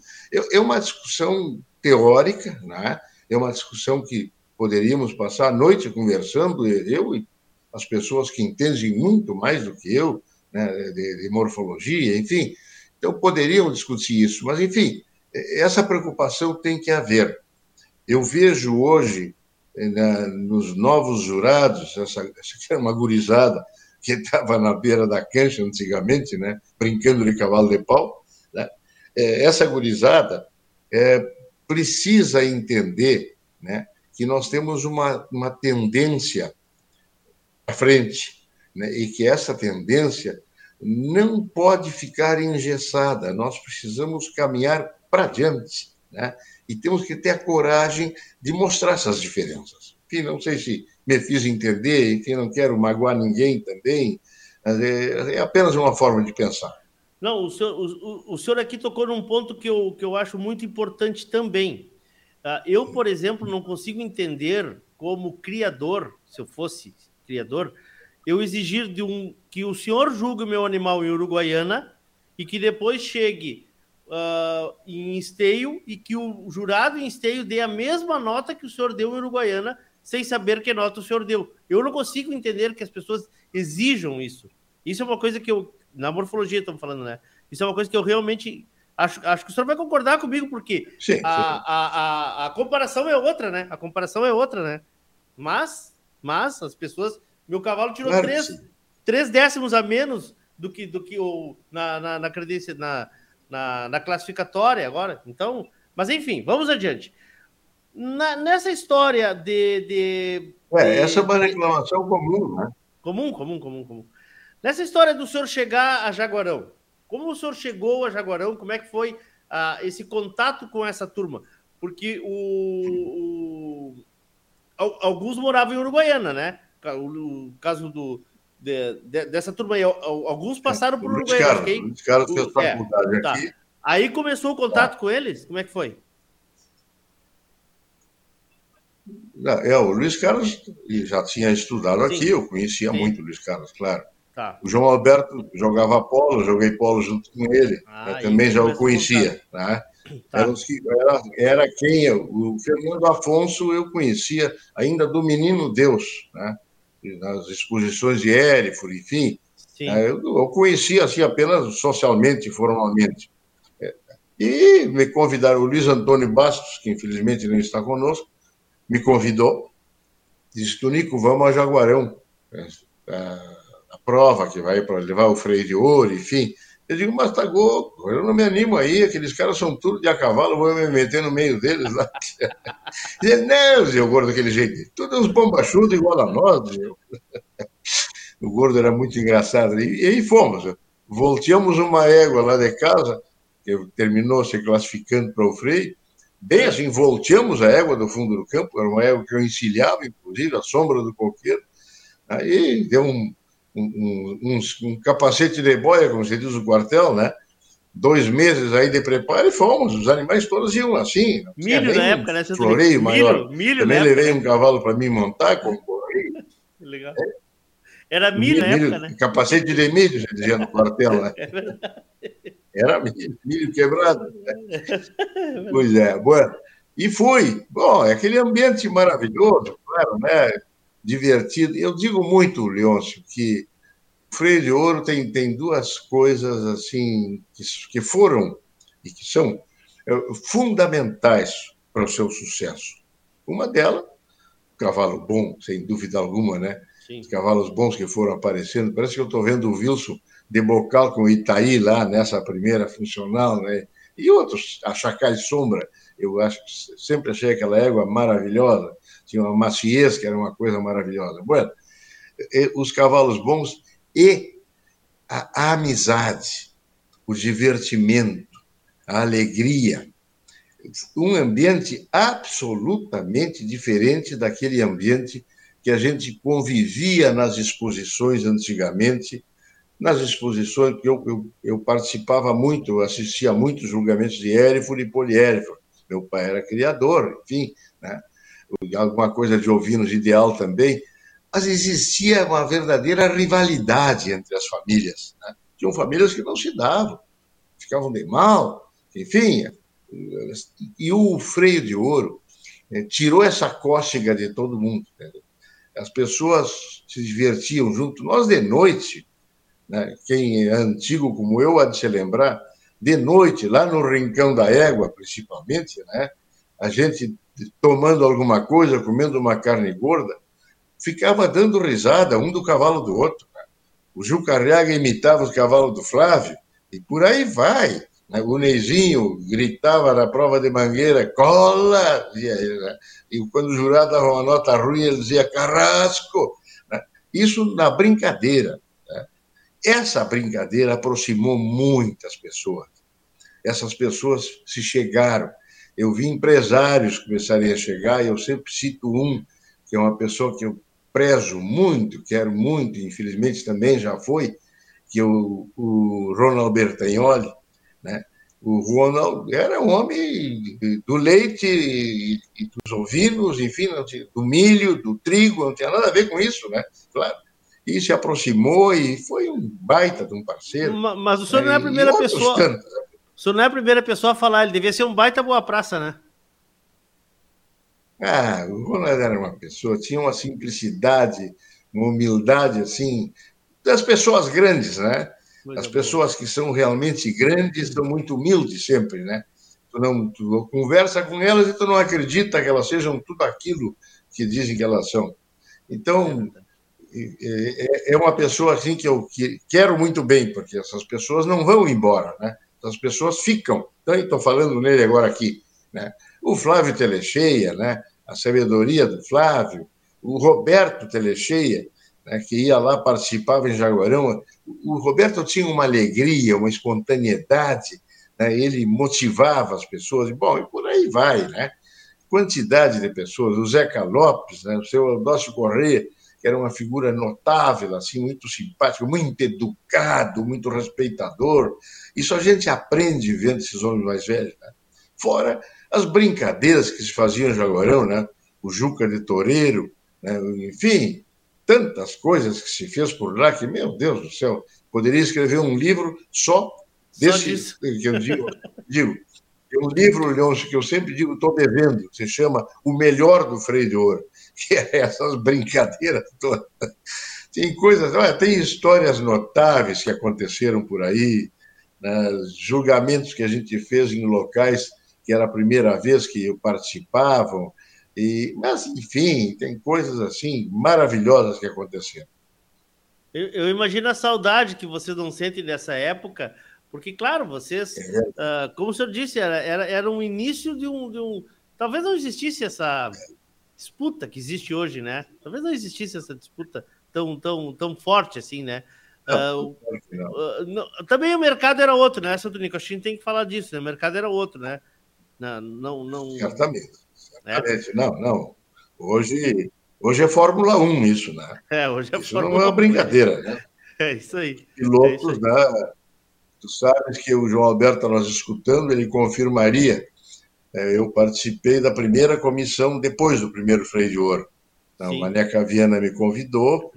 é uma discussão teórica, né? é uma discussão que poderíamos passar a noite conversando, eu e as pessoas que entendem muito mais do que eu, né, de, de morfologia, enfim. Então, poderiam discutir isso, mas, enfim, essa preocupação tem que haver. Eu vejo hoje, né, nos novos jurados, essa, essa é uma gurizada que estava na beira da cancha antigamente, né, brincando de cavalo de pau, né, é, essa gurizada é, precisa entender né, que nós temos uma, uma tendência à frente, né, e que essa tendência não pode ficar engessada, nós precisamos caminhar para diante, né? E temos que ter a coragem de mostrar essas diferenças. Enfim, não sei se me fiz entender, enfim, não quero magoar ninguém também, é, é apenas uma forma de pensar. Não, o senhor, o, o senhor aqui tocou num ponto que eu, que eu acho muito importante também. Ah, eu, por exemplo, não consigo entender como criador, se eu fosse criador, eu exigir de um que o senhor julgue o meu animal em Uruguaiana e que depois chegue uh, em esteio e que o jurado em esteio dê a mesma nota que o senhor deu em Uruguaiana, sem saber que nota o senhor deu. Eu não consigo entender que as pessoas exijam isso. Isso é uma coisa que eu, na morfologia estamos falando, né? Isso é uma coisa que eu realmente acho, acho que o senhor vai concordar comigo, porque sim, sim. A, a, a, a, comparação é outra, né? A comparação é outra, né? Mas, mas as pessoas. Meu cavalo tirou claro três, três décimos a menos do que, do que o, na, na, na, credência, na, na, na classificatória agora. Então, mas enfim, vamos adiante. Na, nessa história de. de, é, de essa é uma reclamação comum, né? Comum, comum, comum, comum. Nessa história do senhor chegar a Jaguarão, como o senhor chegou a Jaguarão? Como é que foi ah, esse contato com essa turma? Porque o, o, alguns moravam em Uruguaiana, né? O, o caso do, de, de, dessa turma aí, alguns passaram por Uruguaiana. Caras, aí, os caras fez faculdade é, tá. aqui. Aí começou o contato tá. com eles? Como é que foi? É, o Luiz Carlos já tinha estudado Sim. aqui, eu conhecia Sim. muito o Luiz Carlos, claro. Tá. O João Alberto jogava polo, joguei polo junto com ele, ah, também já o conhecia. Né? Tá. Era, era, era, quem eu, o Fernando Afonso eu conhecia ainda do Menino Deus, né? Nas exposições de Ériforo, enfim. Né? Eu, eu conhecia assim apenas socialmente, formalmente. É, e me convidaram, o Luiz Antônio Bastos, que infelizmente não está conosco, me convidou, disse, Tonico, vamos a Jaguarão. É, é, a prova que vai para levar o freio de ouro, enfim. Eu digo, mas tá gol, eu não me animo aí, aqueles caras são tudo de a cavalo, vou me meter no meio deles lá. e não, o gordo daquele jeito, todos uns bombachudos igual a nós. o gordo era muito engraçado. E, e aí fomos, volteamos uma égua lá de casa, que terminou se classificando para o freio, bem assim, volteamos a égua do fundo do campo, era uma égua que eu encilhava, inclusive, a sombra do coqueiro, aí deu um, um, um, um, capacete de boia, como se diz o quartel, né? Dois meses aí de preparo e fomos. Os animais todos iam assim. Milho na época, né? Floreio milho, maior. Milho Também levei época, um cavalo para mim montar com. Legal. É. Era milho, milho na época, né? Capacete de milho, já dizia no quartel, né? É Era milho, milho quebrado. Né? pois é, bueno. E fui. Bom, é aquele ambiente maravilhoso, claro, né? Divertido. Eu digo muito, Leôncio, que o Freio de Ouro tem, tem duas coisas assim que, que foram e que são é, fundamentais para o seu sucesso. Uma delas, o cavalo bom, sem dúvida alguma, né? Sim. Os cavalos bons que foram aparecendo. Parece que eu estou vendo o Wilson de bocal com o Itaí lá nessa primeira funcional, né? E outros, a Chacai Sombra. Eu acho, sempre achei aquela égua maravilhosa tinha uma maciez, que era uma coisa maravilhosa. Bueno, os cavalos bons e a, amizade, o divertimento, a alegria. Um ambiente absolutamente diferente daquele ambiente que a gente convivia nas exposições antigamente, nas exposições que eu, eu, eu participava muito, eu assistia muitos julgamentos de Ériforo e Poliériforo. Meu pai era criador, enfim, né? Alguma coisa de ovinos ideal também. mas existia uma verdadeira rivalidade entre as famílias. Né? Tinham famílias que não se davam, ficavam de mal, enfim. E o freio de ouro é, tirou essa cócega de todo mundo. Né? As pessoas se divertiam junto. Nós, de noite, né? quem é antigo como eu há de se lembrar, de noite, lá no Rincão da Égua, principalmente, né? a gente tomando alguma coisa, comendo uma carne gorda, ficava dando risada um do cavalo do outro. Né? O Gil Carriaga imitava os cavalos do Flávio, e por aí vai. Né? O Neizinho gritava na prova de mangueira, cola! Né? E quando o jurado dava uma nota ruim, ele dizia, carrasco! Isso na brincadeira. Essa brincadeira aproximou muitas pessoas. Essas pessoas se chegaram. Eu vi empresários começarem a chegar, e eu sempre cito um, que é uma pessoa que eu prezo muito, quero muito, infelizmente também já foi, que é o, o Ronald Bertagnoli, né? O Ronald era um homem do leite e, e dos ovinos, enfim, do milho, do trigo, não tinha nada a ver com isso, né? Claro. E se aproximou e foi um baita de um parceiro. Mas o senhor né? não é a primeira pessoa. Tantos. Senhor não é a primeira pessoa a falar, ele devia ser um baita boa praça, né? Ah, o Ronald era uma pessoa, tinha uma simplicidade, uma humildade, assim, das pessoas grandes, né? As pessoas que são realmente grandes são muito humildes sempre, né? Tu não tu conversa com elas e tu não acredita que elas sejam tudo aquilo que dizem que elas são. Então, é, é, é uma pessoa assim que eu quero muito bem, porque essas pessoas não vão embora, né? Essas pessoas ficam. Então, estou falando nele agora aqui, né? O Flávio Telecheia, né? a sabedoria do Flávio, o Roberto Telecheia, né, que ia lá, participava em Jaguarão. O Roberto tinha uma alegria, uma espontaneidade, né, ele motivava as pessoas, bom, e por aí vai, né? Quantidade de pessoas, o Zeca Lopes, né, o seu Eudócio Corrêa, que era uma figura notável, assim, muito simpático, muito educado, muito respeitador. Isso a gente aprende vendo esses homens mais velhos. Né? Fora as brincadeiras que se faziam em Jaguarão, né? o Juca de Toureiro, né? enfim, tantas coisas que se fez por lá que, meu Deus do céu, poderia escrever um livro só desse. Só que eu digo, digo um livro, Leôncio, que eu sempre digo, estou devendo, se chama O Melhor do Freio de Ouro, que é essas brincadeiras todas. Tem coisas, olha, tem histórias notáveis que aconteceram por aí, né, julgamentos que a gente fez em locais que era a primeira vez que participavam. E, mas, enfim, tem coisas assim maravilhosas que aconteceram. Eu, eu imagino a saudade que você não sente dessa época, porque, claro, vocês, é. uh, como o senhor disse, era, era, era um início de um, de um. Talvez não existisse essa disputa que existe hoje, né? Talvez não existisse essa disputa tão, tão, tão forte assim, né? Não, uh, uh, não, também o mercado era outro, né, Santo Nico? A gente tem que falar disso, né? O mercado era outro, né? Não, não, não... Certamente. certamente. É? Não, não. Hoje, hoje é Fórmula 1 isso, né? É, hoje é isso Fórmula não é uma brincadeira, né? É isso aí. Pilotos, é isso aí. né? Tu sabes que o João Alberto, nós escutando, ele confirmaria. É, eu participei da primeira comissão depois do primeiro freio de ouro. Então, Maneca Viana me convidou,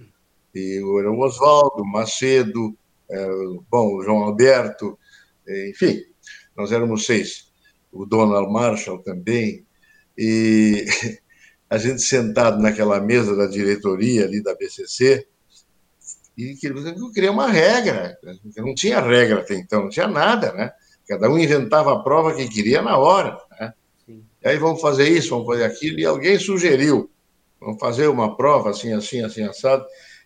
e o Oswaldo, Macedo, é, bom, o João Alberto, enfim, nós éramos seis o Donald Marshall também, e a gente sentado naquela mesa da diretoria ali da BCC, e eu queria uma regra, não tinha regra até então, não tinha nada, né? Cada um inventava a prova que queria na hora, né? Aí vamos fazer isso, vamos fazer aquilo, e alguém sugeriu, vamos fazer uma prova assim, assim, assim, assado,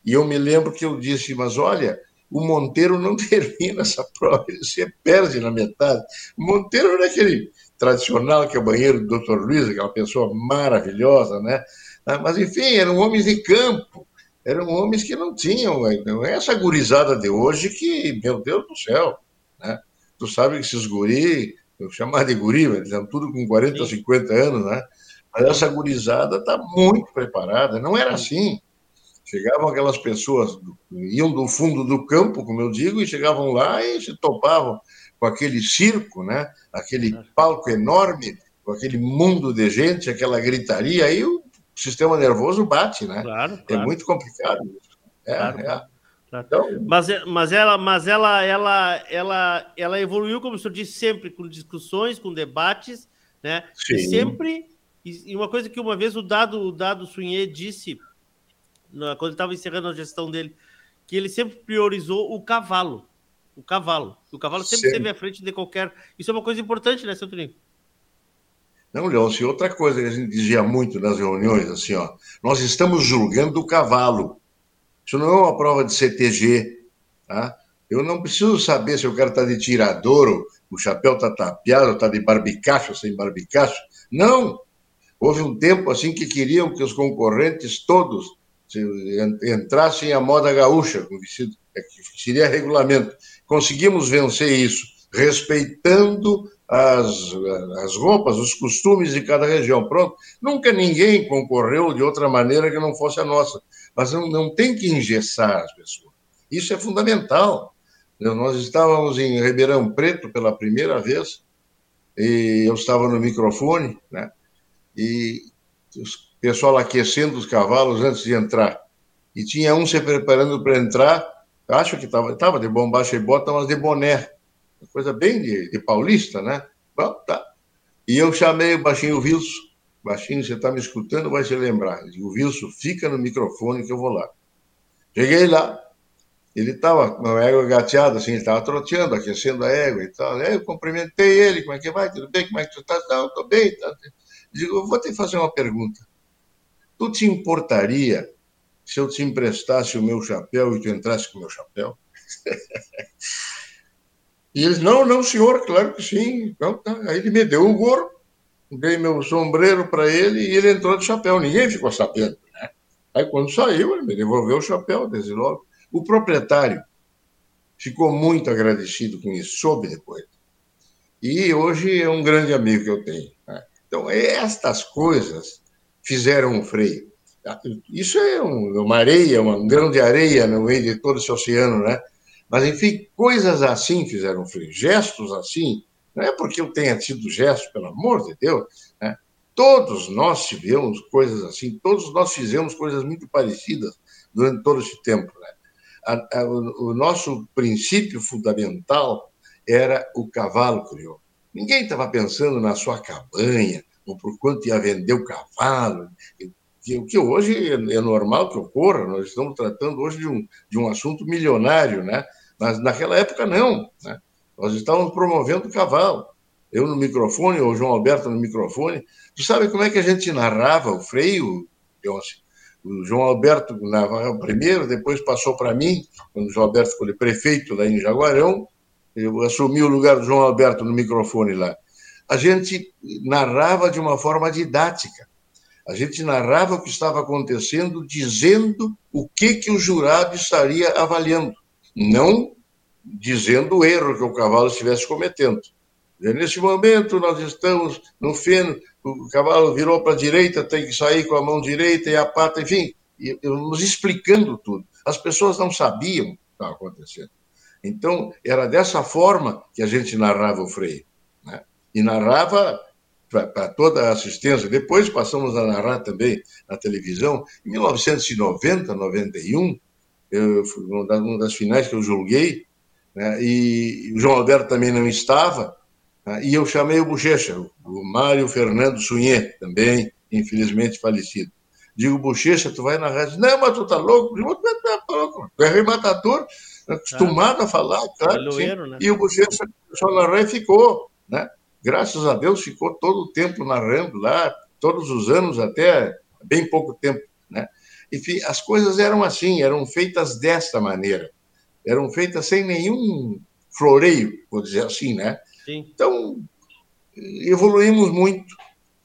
e eu me lembro que eu disse, mas olha, o Monteiro não termina essa prova, ele se perde na metade. O Monteiro era aquele tradicional, que é o banheiro do Dr. Luiz, aquela pessoa maravilhosa, né? Ah, mas, enfim, eram homens de campo, eram homens que não tinham não é essa gurizada de hoje que, meu Deus do céu, né? Tu sabe que esses guri, eu chamar de guri, eles estão tudo com 40, Sim. 50 anos, né? Mas essa gurizada está muito preparada, não era assim. Chegavam aquelas pessoas, iam do fundo do campo, como eu digo, e chegavam lá e se topavam com aquele circo, né? aquele palco enorme, com aquele mundo de gente, aquela gritaria, aí sistema nervoso bate, né? Claro, é claro. É muito complicado isso. É, claro, é. Então... Mas, mas, ela, mas ela, ela, ela, ela evoluiu, como o senhor disse, sempre com discussões, com debates, né? Sim. E sempre. E uma coisa que uma vez o Dado, o Dado Sunhê disse, quando ele estava encerrando a gestão dele, que ele sempre priorizou o cavalo. O cavalo. O cavalo sempre, esteve à frente de qualquer. Isso é uma coisa importante, né, seu Toninho? Não, Leôncio, outra coisa que a gente dizia muito nas reuniões, assim, ó, nós estamos julgando o cavalo. Isso não é uma prova de CTG, tá? Eu não preciso saber se o cara está de tirador, o chapéu está tapeado, está de barbicacho, sem barbicacho. Não! Houve um tempo assim que queriam que os concorrentes todos entrassem à moda gaúcha, é que seria regulamento. Conseguimos vencer isso, respeitando as, as roupas, os costumes de cada região. Pronto. Nunca ninguém concorreu de outra maneira que não fosse a nossa. Mas não, não tem que engessar as pessoas. Isso é fundamental. Nós estávamos em Ribeirão Preto pela primeira vez, e eu estava no microfone, né? E o pessoal aquecendo os cavalos antes de entrar. E tinha um se preparando para entrar, acho que estava tava de bombacha e bota, mas de boné coisa bem de, de paulista, né? Bom, tá. E eu chamei o baixinho Wilson. Baixinho, você está me escutando, vai se lembrar. Digo, Wilson, fica no microfone que eu vou lá. Cheguei lá, ele estava com a égua gateada, assim, ele estava troteando, aquecendo a égua e tal. Aí eu cumprimentei ele, como é que vai? Tudo bem? Como é que tu está? Não, estou bem. Tá. Digo, eu vou te fazer uma pergunta. Tu te importaria se eu te emprestasse o meu chapéu e tu entrasse com o meu chapéu? E eles, não, não, senhor, claro que sim. Então, tá. Aí ele me deu um gorro, dei meu sombreiro para ele e ele entrou de chapéu. Ninguém ficou sabendo. Né? Aí quando saiu, ele me devolveu o chapéu, desde logo. O proprietário ficou muito agradecido com isso, soube depois. E hoje é um grande amigo que eu tenho. Né? Então, estas coisas fizeram freio. Isso é uma areia, um grão de areia no meio de todo esse oceano, né? Mas, enfim, coisas assim fizeram frio, gestos assim, não é porque eu tenha tido gestos, pelo amor de Deus, né? todos nós tivemos coisas assim, todos nós fizemos coisas muito parecidas durante todo esse tempo. Né? A, a, o, o nosso princípio fundamental era o cavalo crioulo. Ninguém estava pensando na sua cabanha, por quanto ia vender o cavalo, que, que hoje é normal que ocorra, nós estamos tratando hoje de um, de um assunto milionário, né? Mas naquela época, não. Né? Nós estávamos promovendo o cavalo. Eu no microfone, ou o João Alberto no microfone. Tu sabe como é que a gente narrava o freio, Beyoncé? O João Alberto narrava primeiro, depois passou para mim, quando o João Alberto foi prefeito lá em Jaguarão. Eu assumi o lugar do João Alberto no microfone lá. A gente narrava de uma forma didática. A gente narrava o que estava acontecendo, dizendo o que, que o jurado estaria avaliando não dizendo o erro que o cavalo estivesse cometendo. Nesse momento, nós estamos no feno, o cavalo virou para a direita, tem que sair com a mão direita e a pata, enfim, nos explicando tudo. As pessoas não sabiam o que estava acontecendo. Então, era dessa forma que a gente narrava o freio. E narrava para toda a assistência. Depois passamos a narrar também na televisão. Em 1990, 91, eu, foi uma das finais que eu julguei, né, e o João Alberto também não estava, né, e eu chamei o Bochecha, o Mário Fernando Sunhê, também, infelizmente falecido. Digo, Bochecha, tu vai na rádio. Não, mas tu tá louco? Eu, tá louco. Tu é rematador, acostumado ah, a falar, claro. Né? E o Bochecha só narrar e ficou, né? Graças a Deus ficou todo o tempo narrando lá, todos os anos, até bem pouco tempo, né? Enfim, as coisas eram assim, eram feitas desta maneira. Eram feitas sem nenhum floreio, vou dizer assim, né? Sim. Então, evoluímos muito,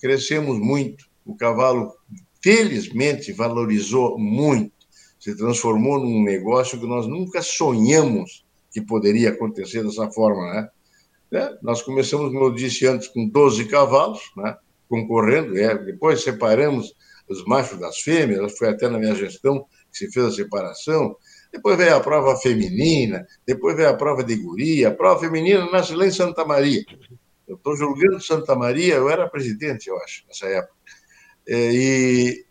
crescemos muito. O cavalo, felizmente, valorizou muito. Se transformou num negócio que nós nunca sonhamos que poderia acontecer dessa forma, né? É, nós começamos, como eu disse antes, com 12 cavalos, né? concorrendo, é, depois separamos os machos das fêmeas, foi até na minha gestão que se fez a separação. Depois veio a prova feminina, depois veio a prova de guria. A prova feminina nasce lá em Santa Maria. Eu estou julgando Santa Maria, eu era presidente, eu acho, nessa época. É, e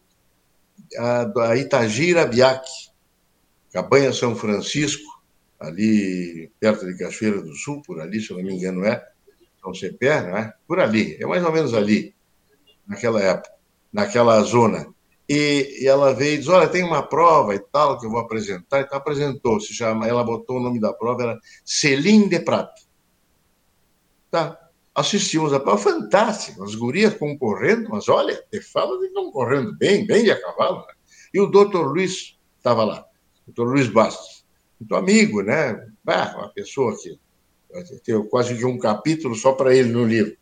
a, a Itagira Biac, Cabanha São Francisco, ali perto de Cachoeira do Sul, por ali, se eu não me engano, é São Cepé, não é? Por ali, é mais ou menos ali, naquela época, naquela zona. E, e, ela veio e disse: Olha, tem uma prova e tal que eu vou apresentar. Então apresentou, se chama, ela botou o nome da prova, era Celine de Prata. Tá. Assistimos a prova, fantástico, as gurias concorrendo, mas olha, te fala de concorrendo bem, bem de a cavalo. Né? E o doutor Luiz estava lá, doutor Luiz Bastos, muito amigo, né? Ah, uma pessoa que tem quase que um capítulo só para ele no livro.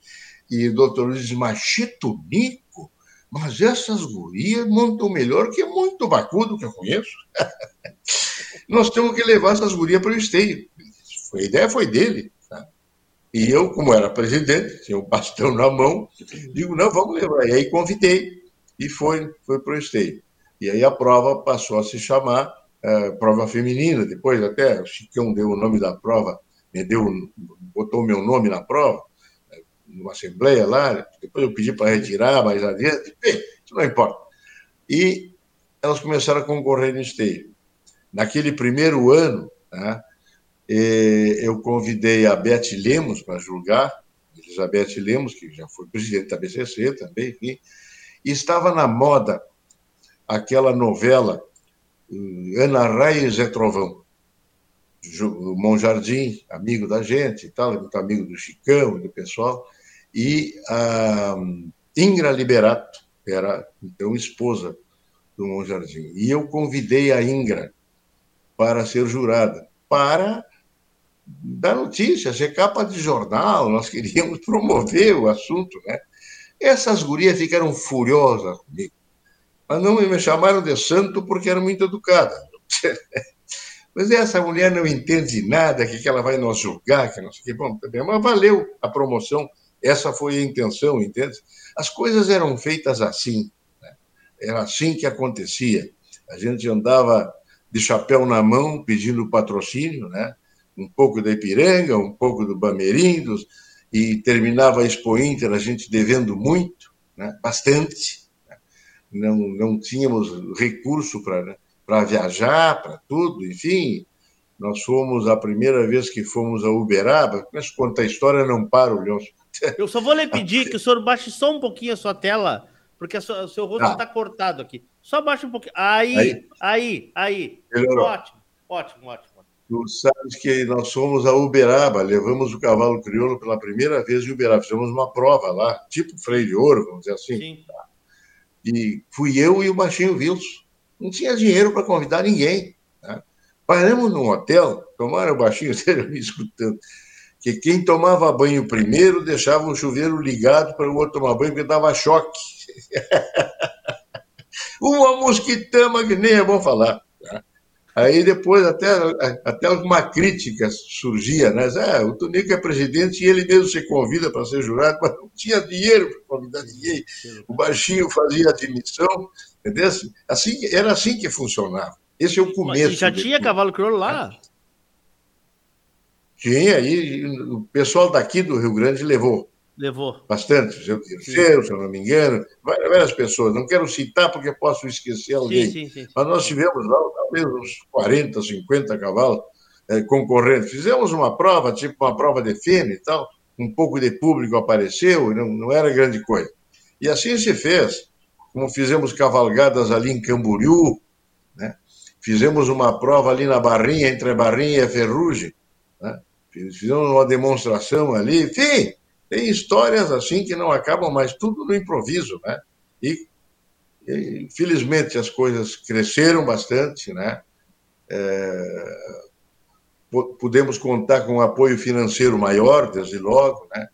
E o doutor Luiz Machito Nico, mas essas gurias montam melhor que muito bacudo que eu conheço. Nós temos que levar essas gurias para o esteio. A ideia foi dele. Tá? E eu, como era presidente, tinha o bastão na mão, digo, não, vamos levar. E aí convidei, e foi, foi para o esteio. E aí a prova passou a se chamar uh, prova feminina, depois até o Chicão deu o nome da prova, me deu, botou meu nome na prova, numa assembleia lá, depois eu pedi para retirar mais adiante, isso não importa. E elas começaram a concorrer no esteio. Naquele primeiro ano, né, eu convidei a Beth Lemos para julgar, Elizabeth Lemos, que já foi presidente da BCC também, e estava na moda aquela novela Ana Raia e Zé Trovão. Monjardim, amigo da gente e tal, muito amigo do Chicão do pessoal e a Ingra Liberato era então esposa do Monjardim. E eu convidei a Ingra para ser jurada, para dar notícia, ser capa de jornal, nós queríamos promover o assunto, né? Essas gurias ficaram furiosas comigo, mas não me chamaram de santo porque era muito educada. Mas essa mulher não entende nada, que ela vai nos julgar, que não sei o que. Bom, também, mas valeu a promoção essa foi a intenção, entende? As coisas eram feitas assim. Né? Era assim que acontecia. A gente andava de chapéu na mão pedindo patrocínio, né? um pouco da Ipiranga, um pouco do Bamerindos, e terminava a Expo Inter, a gente devendo muito, né? bastante. Não, não tínhamos recurso para né? viajar, para tudo, enfim. Nós fomos a primeira vez que fomos a Uberaba, mas conta a história, não para, o Leôncio. Eu só vou lhe pedir que o senhor baixe só um pouquinho a sua tela, porque o seu rosto está ah. cortado aqui. Só baixa um pouquinho. Aí, aí, aí. aí. Ótimo, ótimo, ótimo. Tu sabes que nós fomos a Uberaba, levamos o cavalo crioulo pela primeira vez em Uberaba, fizemos uma prova lá, tipo freio de ouro, vamos dizer assim. Sim. Tá? E fui eu e o baixinho Wilson. Não tinha dinheiro para convidar ninguém. Tá? Paramos num hotel, tomaram o baixinho dele me escutando que quem tomava banho primeiro deixava o chuveiro ligado para o outro tomar banho, porque dava choque. Uma mosquitama que nem é bom falar. Aí depois até, até alguma crítica surgia, né? Ah, o Tonico é presidente e ele mesmo se convida para ser jurado, mas não tinha dinheiro para convidar ninguém. O baixinho fazia admissão, entendeu? Assim, era assim que funcionava. Esse é o começo. E já tinha cavalo crioulo lá? Tinha, e o pessoal daqui do Rio Grande levou. Levou. Bastante, o terceiro, se eu não me engano, várias pessoas. Não quero citar porque posso esquecer alguém. Sim, sim, sim. Mas nós tivemos lá, talvez uns 40, 50 cavalos é, concorrentes. Fizemos uma prova, tipo uma prova de fêmea e tal. Um pouco de público apareceu, não, não era grande coisa. E assim se fez. Como fizemos cavalgadas ali em Camboriú, né? fizemos uma prova ali na Barrinha, entre a Barrinha e a Ferrugem. Né? Fizemos uma demonstração ali, enfim, tem histórias assim que não acabam mais, tudo no improviso, né? E, e felizmente as coisas cresceram bastante, né? É, podemos contar com um apoio financeiro maior, desde logo, né?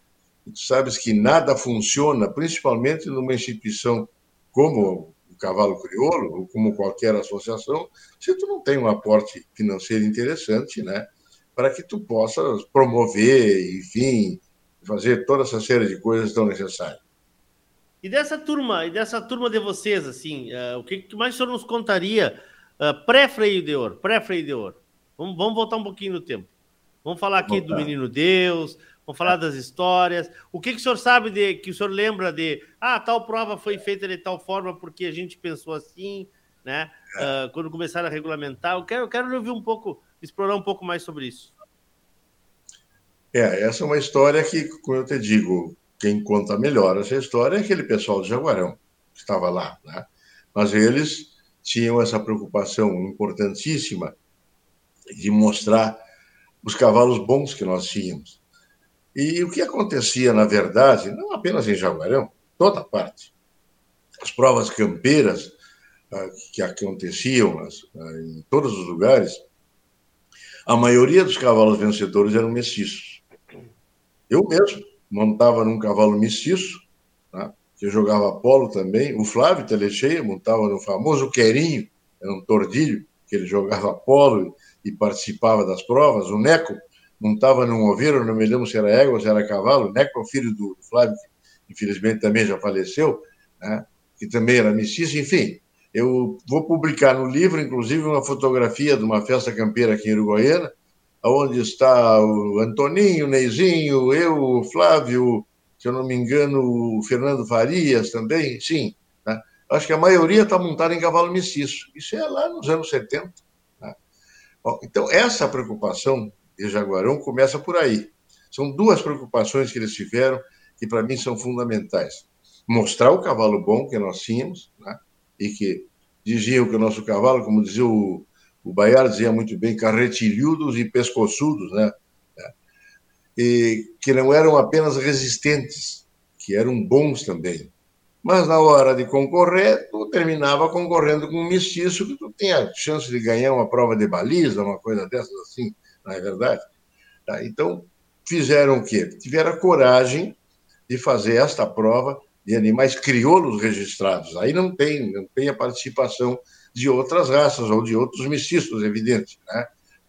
Tu sabes que nada funciona, principalmente numa instituição como o Cavalo Crioulo, ou como qualquer associação, se tu não tem um aporte financeiro interessante, né? para que tu possas promover, enfim, fazer toda essa série de coisas tão necessárias. E dessa turma, e dessa turma de vocês, assim, uh, o que, que, mais o senhor nos contaria uh, pré-freio de ouro, pré-freio de ouro? Vamos, vamos voltar um pouquinho no tempo. Vamos falar aqui do Menino Deus, vamos falar das histórias. O que, que o senhor sabe de, que o senhor lembra de, ah, tal prova foi feita de tal forma porque a gente pensou assim. né? Uh, quando começaram a regulamentar. Eu quero, eu quero ouvir um pouco, explorar um pouco mais sobre isso. É, essa é uma história que, como eu te digo, quem conta melhor essa história é aquele pessoal de Jaguarão, que estava lá, né? Mas eles tinham essa preocupação importantíssima de mostrar os cavalos bons que nós tínhamos. E o que acontecia, na verdade, não apenas em Jaguarão, toda parte. As provas campeiras ah, que aconteciam ah, em todos os lugares, a maioria dos cavalos vencedores eram mestiços. Eu mesmo montava num cavalo mestiço, tá? que jogava polo também. O Flávio Telecheia montava no famoso Querinho, era um tordilho, que ele jogava polo e participava das provas. O Neco montava num oveiro, não me lembro se era égua ou se era cavalo. O Neco é filho do Flávio, que infelizmente também já faleceu, né? que também era mestiço. Enfim, eu vou publicar no livro, inclusive, uma fotografia de uma festa campeira aqui em Uruguaiana, onde está o Antoninho, Neizinho, eu, o Flávio, se eu não me engano, o Fernando Farias também, sim. Né? Acho que a maioria está montada em cavalo mestiço. Isso é lá nos anos 70. Né? Bom, então, essa preocupação de Jaguarão começa por aí. São duas preocupações que eles tiveram que, para mim, são fundamentais. Mostrar o cavalo bom que nós tínhamos, né? e que diziam que o nosso cavalo, como dizia o, o Baiar, dizia muito bem, carretilhudos e pescoçudos, né? E que não eram apenas resistentes, que eram bons também. Mas na hora de concorrer, tu terminava concorrendo com um mestiço que tu tinha chance de ganhar uma prova de baliza, uma coisa dessas assim, não é verdade? Tá? Então, fizeram o quê? Tiveram a coragem de fazer esta prova de animais crioulos registrados. Aí não tem, não tem a participação de outras raças ou de outros mestiços, evidente, né?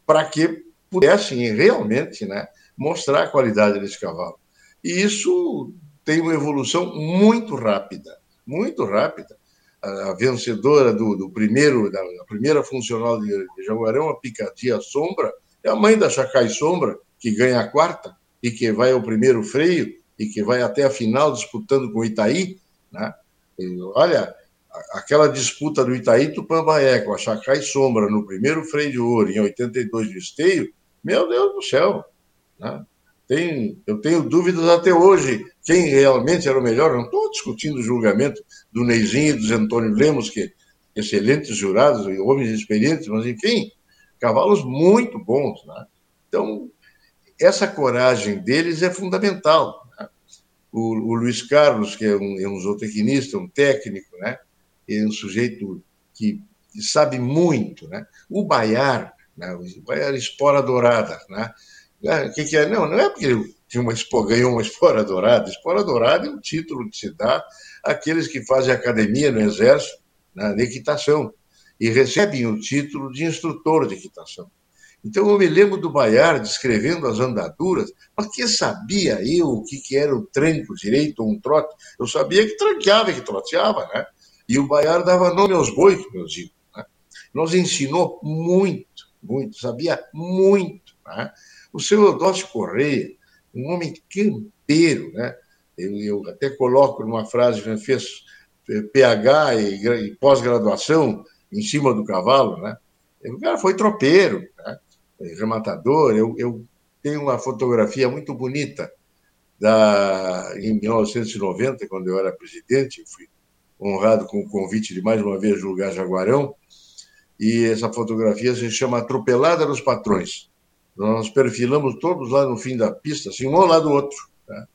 para que pudessem realmente né, mostrar a qualidade desse cavalo. E isso tem uma evolução muito rápida, muito rápida. A, vencedora do, do primeiro, da primeira funcional de, de Jaguarão, a Picatia Sombra, é a mãe da Chacai Sombra, que ganha a quarta e que vai ao primeiro freio e que vai até a final disputando com o Itaí, né? E, olha, aquela disputa do Itaí Tupambaé com a Chacai Sombra no primeiro freio de ouro em 82 de esteio, meu Deus do céu, né? Tem, eu tenho dúvidas até hoje quem realmente era o melhor. Não estou discutindo o julgamento do Neizinho e do Antônio Lemos, que excelentes jurados, homens experientes, mas enfim, cavalos muito bons. Né? Então, essa coragem deles é fundamental o, o Luiz Carlos, que é um, é um zootecnista, um técnico, né? É um sujeito que, sabe muito. Né? O Baiar, né? o Baiar Espora Dourada. Né? É, o que, que, é? Não, não é porque ele tinha uma, ganhou uma Espora Dourada. Espora Dourada é um título que se dá àqueles que fazem academia no Exército de equitação e recebem o título de instrutor de equitação. Então eu me lembro do Baiar descrevendo as andaduras, mas que sabia eu o que, que era o tranco direito ou um trote? Eu sabia que tranqueava, que troteava, né? E o Baiar dava nome aos bois, eu digo. Né? Nos ensinou muito, muito, sabia muito. Né? O seu Eudócio Correia, um homem campeiro, né? Eu, eu até coloco numa frase que fez PH e, e pós-graduação em cima do cavalo, né? O cara foi tropeiro, né? rematador. Eu, eu tenho uma fotografia muito bonita da, em 1990, quando eu era presidente, fui honrado com o convite de mais uma vez julgar Jaguarão, e essa fotografia se chama Atropelada dos Patrões. Nós perfilamos todos lá no fim da pista, assim, um ao lado do outro. Né?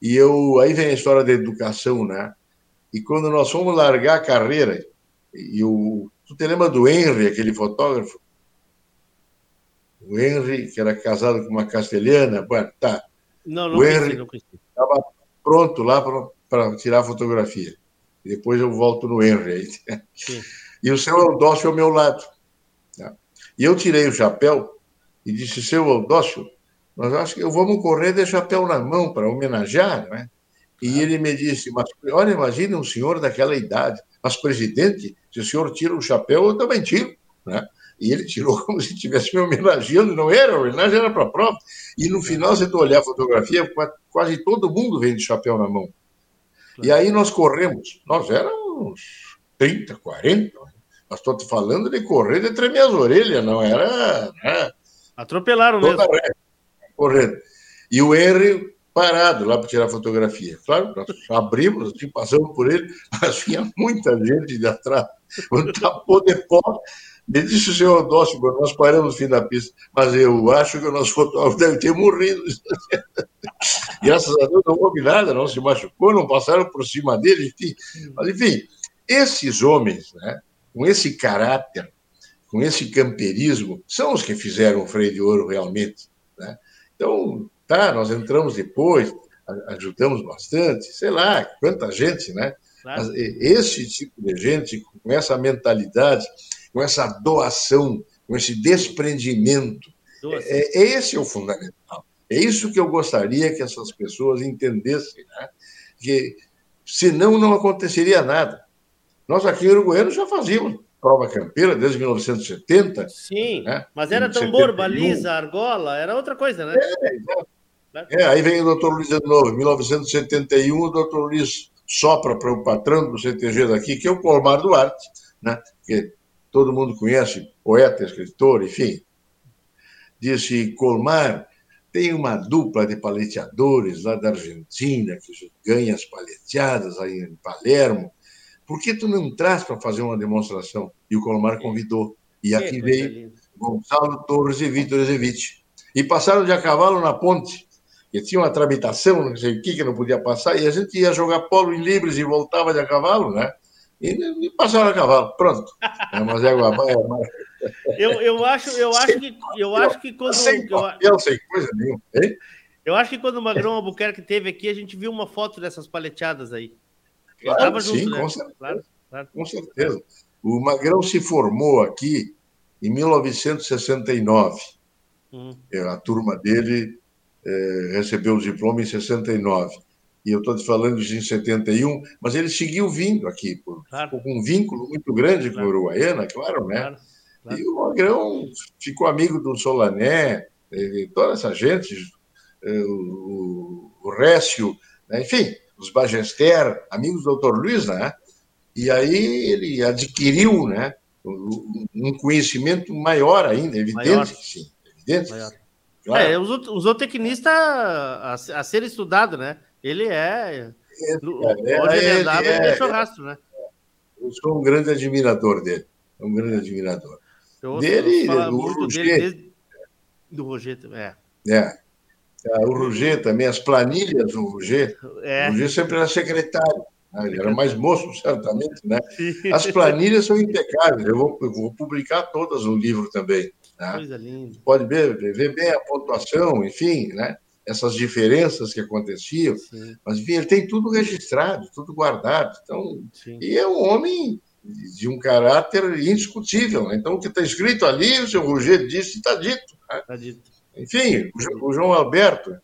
E eu, aí vem a história da educação, né? E quando nós fomos largar a carreira, e o, tu te lembra do Henry, aquele fotógrafo? o Henry, que era casado com uma castelhana, tá. Não, não o Henry estava pronto lá para tirar a fotografia. E depois eu volto no Henry. E o seu Eudócio ao meu lado. Tá? E eu tirei o chapéu e disse, seu Eudócio, nós acho que vamos correr de chapéu na mão para homenagear, né? E ele me disse, mas olha, imagine um senhor daquela idade, mas presidente, se o senhor tira o chapéu, eu também tiro, né? E ele tirou como se estivesse me homenageando, não era, homenagem era para a prova. E no final, se tu olhar a fotografia, quase todo mundo vem de chapéu na mão. E aí nós corremos, nós éramos 30, 40, Mas estou te falando de correr de tremer as orelhas, não era. Né? Atropelaram mesmo. Correndo. E o Henry parado lá para tirar fotografia. Claro, nós abrimos, assim, passamos por ele, mas tinha muita gente de atrás. Um tapou de pó. Me disse o senhor Odócio, nós paramos no fim da pista, mas eu acho que o nosso fotógrafo deve ter morrido. Graças a Deus não houve nada, não se machucou, não passaram por cima dele, enfim. Mas, enfim, esses homens, né, com esse caráter, com esse camperismo, são os que fizeram o freio de ouro realmente. Né? Então, tá, nós entramos depois, ajudamos bastante, sei lá, quanta gente, né? Claro. Esse tipo de gente, com essa mentalidade, com essa doação, com esse desprendimento, é, é, esse é o fundamental. É isso que eu gostaria que essas pessoas entendessem, né? que senão não aconteceria nada. Nós aqui em Uruguaiano já fazíamos prova campeira desde 1970. Sim, né? mas era tambor, 71. baliza, argola, era outra coisa, né? É, é, aí vem o doutor Luiz de novo, 1971, o doutor Luiz sopra para o patrão do CTG daqui, que é o Colmar Duarte, né? que todo mundo conhece, poeta, escritor, enfim. Disse, Colmar, tem uma dupla de paleteadores lá da Argentina que ganha as paleteadas aí em Palermo. Por que tu não traz para fazer uma demonstração? E o Colomar convidou. E aqui veio Gonçalo Torres e Vitor Ezevich. E passaram de a cavalo na ponte, que tinha uma tramitação, não sei o que, que não podia passar, e a gente ia jogar polo em Libres e voltava de a cavalo, né? E, e passaram a cavalo, pronto. É, mas é uma, é. Eu, eu acho, eu acho que eu acho que quando sem papel, sem coisa nenhuma, hein? Eu acho que quando o Magrão Albuquerque teve aqui, a gente viu uma foto dessas paleteadas aí. Claro, sim, junto, né? com, certeza, claro, claro. com certeza. O Magrão se formou aqui em 1969. Hum. É, a turma dele é, recebeu o diploma em 69 e eu estou te falando de em 71, mas ele seguiu vindo aqui, por, claro. com um vínculo muito grande claro. com a Uruguaiana, claro, né? Claro. Claro. E o Magrão ficou amigo do Solané, toda essa gente, o, o Récio, né? enfim, os Bagester, amigos do Dr. Luiz, né? E aí ele adquiriu, né? Um conhecimento maior ainda, evidente maior. que sim, evidente. Maior. Claro. É, o zootecnista a, a ser estudado, né? Ele é. é onde é, ele andava, ele, é, deixou rastro, né? Eu sou um grande admirador dele. Um grande admirador. Eu dele, do Roger. dele do Roger, é. É. O Roger também, as planilhas do Roger. É. O Roger sempre era secretário. Né? Ele era mais moço, certamente, né? As planilhas são impecáveis. Eu vou, eu vou publicar todas no livro também. Né? Coisa linda. Pode ver, ver bem a pontuação, enfim, né? Essas diferenças que aconteciam. Sim. Mas, enfim, ele tem tudo registrado, tudo guardado. Então, e é um homem de um caráter indiscutível. Né? Então, o que está escrito ali, o senhor Roger disse, está dito. Né? Tá dito. Enfim, o João Alberto,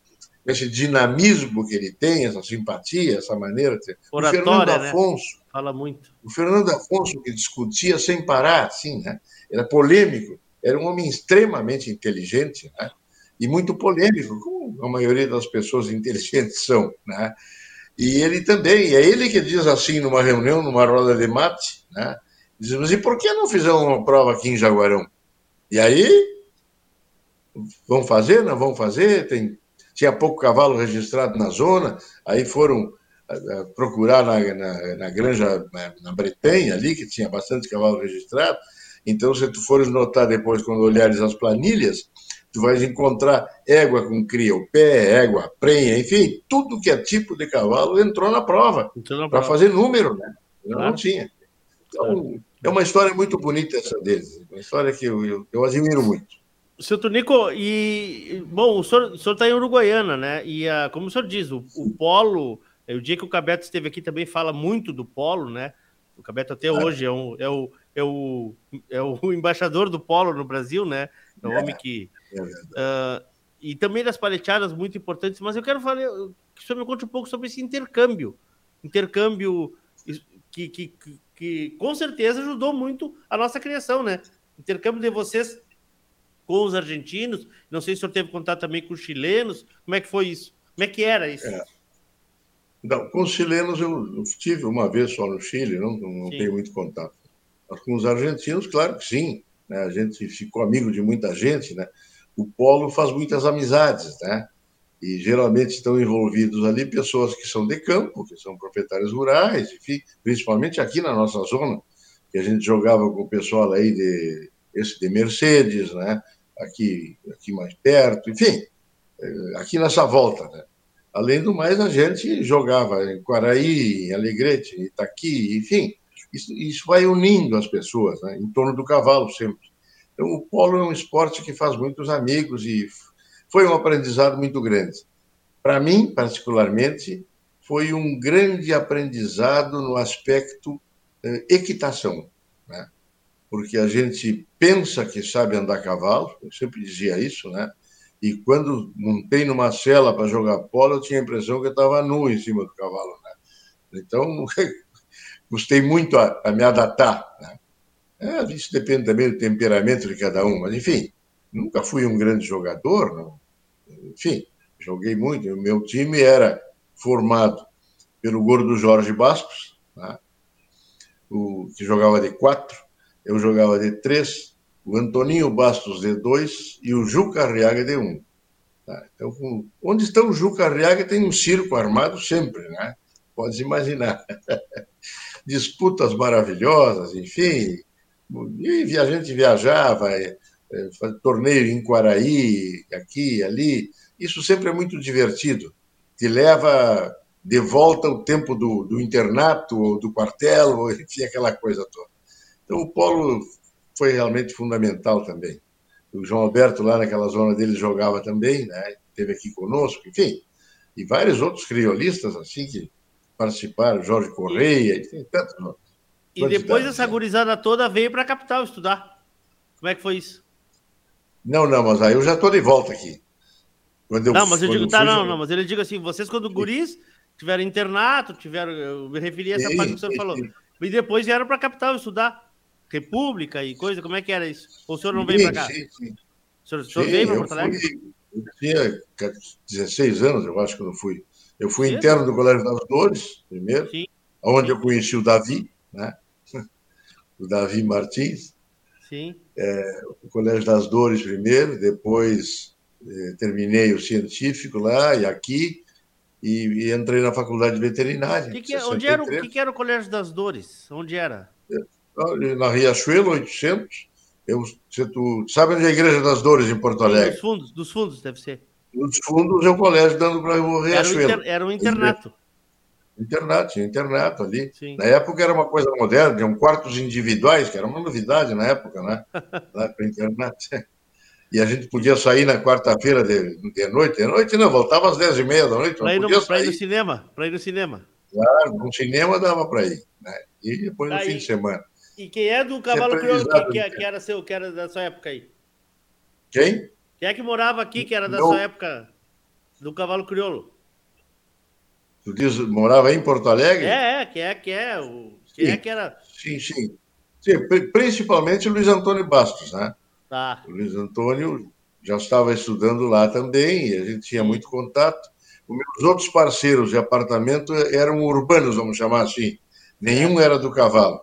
esse dinamismo que ele tem, essa simpatia, essa maneira. Oratória, o Fernando né? Afonso. Né? Fala muito. O Fernando Afonso, que discutia sem parar, assim, né? Era polêmico, era um homem extremamente inteligente, né? E muito polêmico, como a maioria das pessoas inteligentes são, né? E ele também, é ele que diz assim numa reunião, numa roda de mate, né? Diz, mas e por que não fizeram uma prova aqui em Jaguarão? E aí, vão fazer, não vão fazer, tem, tinha pouco cavalo registrado na zona, aí foram uh, procurar na, na, na granja, na, na, Bretanha ali, que tinha bastante cavalo registrado, então se tu fores notar depois, quando olhares as planilhas, tu vais encontrar égua com cria o pé, égua, prenha, enfim, tudo que é tipo de cavalo entrou na prova, para fazer número, né? Não, claro. não tinha. Então, é uma história muito bonita essa deles, uma história que eu, eu, eu admiro muito. Seu Tonico, e bom, o senhor está em Uruguaiana, né? E a, como o senhor diz, o, o polo, é, o dia que o Cabeto esteve aqui também fala muito do polo, né? O Cabeto até hoje é, um, é, o, é, o, é o embaixador do polo no Brasil, né? É um é, homem que. Uh, e também das paleteadas muito importantes, mas eu quero falar que o senhor me conte um pouco sobre esse intercâmbio. Intercâmbio que, que, que, que com certeza ajudou muito a nossa criação, né? Intercâmbio de vocês com os argentinos? Não sei se o senhor teve contato também com os chilenos. Como é que foi isso? Como é que era isso? É. Não, com os chilenos eu, tive uma vez só no Chile, não, não tenho muito contato. Com os argentinos, claro que sim. Né? A gente ficou amigo de muita gente, né? O polo faz muitas amizades, né? E geralmente estão envolvidos ali pessoas que são de campo, que são proprietários rurais, enfim, principalmente aqui na nossa zona, que a gente jogava com o pessoal aí de esse de Mercedes, né? Aqui, aqui mais perto, enfim, eh, aqui nessa volta, né? Além do mais, a gente jogava em Quaraí, em Alegrete, Itaqui, enfim, isso, isso vai unindo as pessoas né, em torno do cavalo sempre. Então, o polo é um esporte que faz muitos amigos e foi um aprendizado muito grande. Para mim, particularmente, foi um grande aprendizado no aspecto eh, equitação, né? porque a gente pensa que sabe andar a cavalo, eu sempre dizia isso, né? E quando montei numa cela para jogar polo, eu tinha a impressão que eu estava nu em cima do cavalo. Né? Então, gostei muito a, a me adaptar. Né? É, isso depende também do temperamento de cada um, mas enfim, nunca fui um grande jogador. Não. Enfim, joguei muito. O meu time era formado pelo gordo Jorge Bastos, né? o, que jogava de quatro, eu jogava de três, o Antoninho Bastos D2 e o Juca Arriaga D1. Tá? Então, onde está o Juca Arriaga tem um circo armado sempre, né? Pode imaginar. Disputas maravilhosas, enfim. E a gente viajava, é, é, torneio em Quaraí, aqui, ali. Isso sempre é muito divertido. Te leva de volta o tempo do, do internato, do quartel, enfim, aquela coisa toda. Então, o polo foi realmente fundamental também. O João Alberto, lá naquela zona dele, jogava também, né? Teve aqui conosco, enfim. E vários outros criolistas, assim, que participaram, Jorge Correia, e tem tantos outros. E depois essa gurizada toda veio para a capital estudar. Como é que foi isso? Não, não, mas aí eu já estou de volta aqui. Quando eu, não, mas eu digo, tá, não, não, mas ele diga assim, vocês quando guris tiveram internato, tiveram, eu me referi a essa sim, parte que o senhor falou, e depois vieram para a capital estudar. República e coisa? Como é que era isso? Ou o senhor não veio para cá? Sim, sim. O senhor, o senhor veio para Porto Alegre? Fui, eu tinha 16 anos, eu acho que eu fui. Eu fui interno do Colégio das Dores, primeiro, sim. onde eu conheci o Davi, né? o Davi Martins. Sim. É, o Colégio das Dores primeiro, depois é, terminei o científico lá e aqui, e, e entrei na faculdade veterinária. Que que, é, onde era, o que, que era o Colégio das Dores? Onde era? Na Riachuelo 800. Eu, você, tu, sabe onde é a Igreja das Dores, em Porto Alegre? Dos fundos, dos fundos, deve ser. Dos fundos é o colégio dando para o Riachuelo. Era, inter, era um internato. Internato, tinha internato ali. Sim. Na época era uma coisa moderna, tinham quartos individuais, que era uma novidade na época, né? Lá para internato. E a gente podia sair na quarta-feira de, de noite. De noite não, voltava às dez e meia da noite. Para ir, no, ir no cinema? Para ir no cinema. Claro, no cinema dava para ir. Né? E depois no fim de semana. E quem é do cavalo crioulo que, que, que, era seu, que era da sua época aí? Quem? Quem é que morava aqui, que era da Não. sua época do cavalo crioulo? Tu diz, morava em Porto Alegre? É, é, que é, que é. O, quem é que era? Sim, sim. sim principalmente o Luiz Antônio Bastos, né? Tá. O Luiz Antônio já estava estudando lá também, e a gente tinha muito contato. Os meus outros parceiros de apartamento eram urbanos, vamos chamar assim. Nenhum era do cavalo.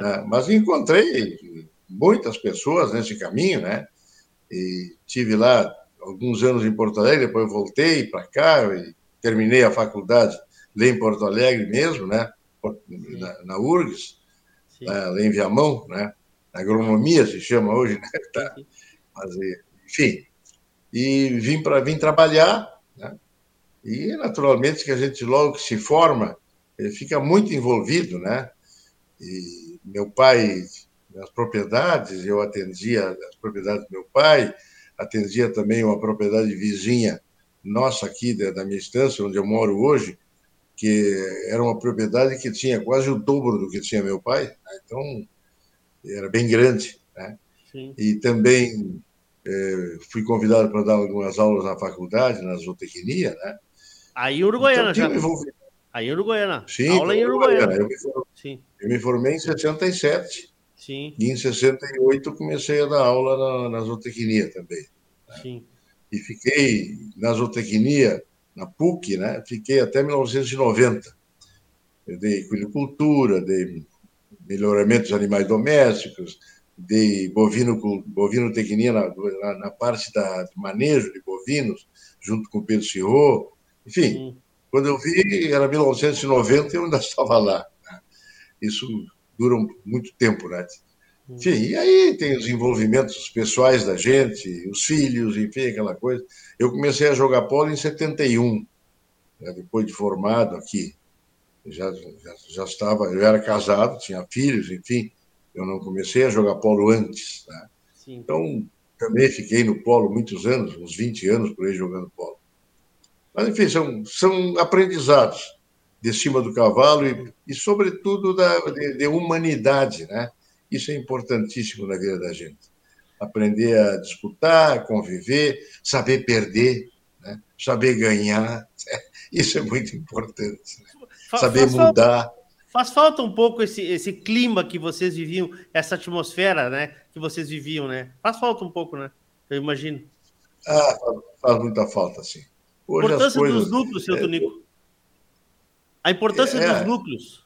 Né? Mas encontrei muitas pessoas nesse caminho, né? E tive lá alguns anos em Porto Alegre, depois voltei para cá e terminei a faculdade lá em Porto Alegre mesmo, né? Na, na URGS, lá em Viamão, né? Agronomia se chama hoje, né? Tá. Mas, enfim, e vim para vim trabalhar, né? E naturalmente que a gente logo que se forma, ele fica muito envolvido, né? E meu pai nas propriedades, eu atendia as propriedades do meu pai, atendia também uma propriedade vizinha nossa aqui da, minha estância, onde eu moro hoje, que era uma propriedade que tinha quase o dobro do que tinha meu pai, né? então era bem grande. Né? E também é, fui convidado para dar algumas aulas na faculdade, na zootecnia. Né? Aí em Uruguaiana então, já. Aí em Uruguaiana. Sim, Aula em Uruguaiana. Eu me, formei, Sim. eu me formei em 67. Sim. E em 68 comecei a dar aula na, na zootecnia também. Né? Sim. E fiquei na zootecnia, na PUC, né? Fiquei até 1990. Eu dei equilicultura, dei melhoramento dos animais domésticos, de bovino, bovino tecnia na, na, na, parte da, do manejo de bovinos, junto com o Pedro Cirro. Enfim, hum. quando eu vi, era 1990 e eu ainda estava lá. Isso dura muito tempo, né? Hum. Enfim, e aí tem os envolvimentos pessoais da gente, os filhos, enfim, aquela coisa. Eu comecei a jogar polo em 71, né? depois de formado aqui. Já, já, já estava, eu era casado, tinha filhos, enfim. Eu não comecei a jogar polo antes. Né? Então, também fiquei no polo muitos anos, uns 20 anos por aí jogando polo. Mas, enfim, são, são aprendizados de cima do cavalo e, e sobretudo, da, de, de, humanidade. Né? Isso é importantíssimo na vida da gente. Aprender a disputar, conviver, saber perder, né? saber ganhar. Isso é muito importante. Né? Saber mudar. Faz falta um pouco esse, esse clima que vocês viviam, essa atmosfera, né? Que vocês viviam, né? Faz falta um pouco, né? Eu imagino. Ah, faz muita falta, sim. Hoje a importância coisas... dos núcleos, seu é... Tonico. A importância é... dos núcleos.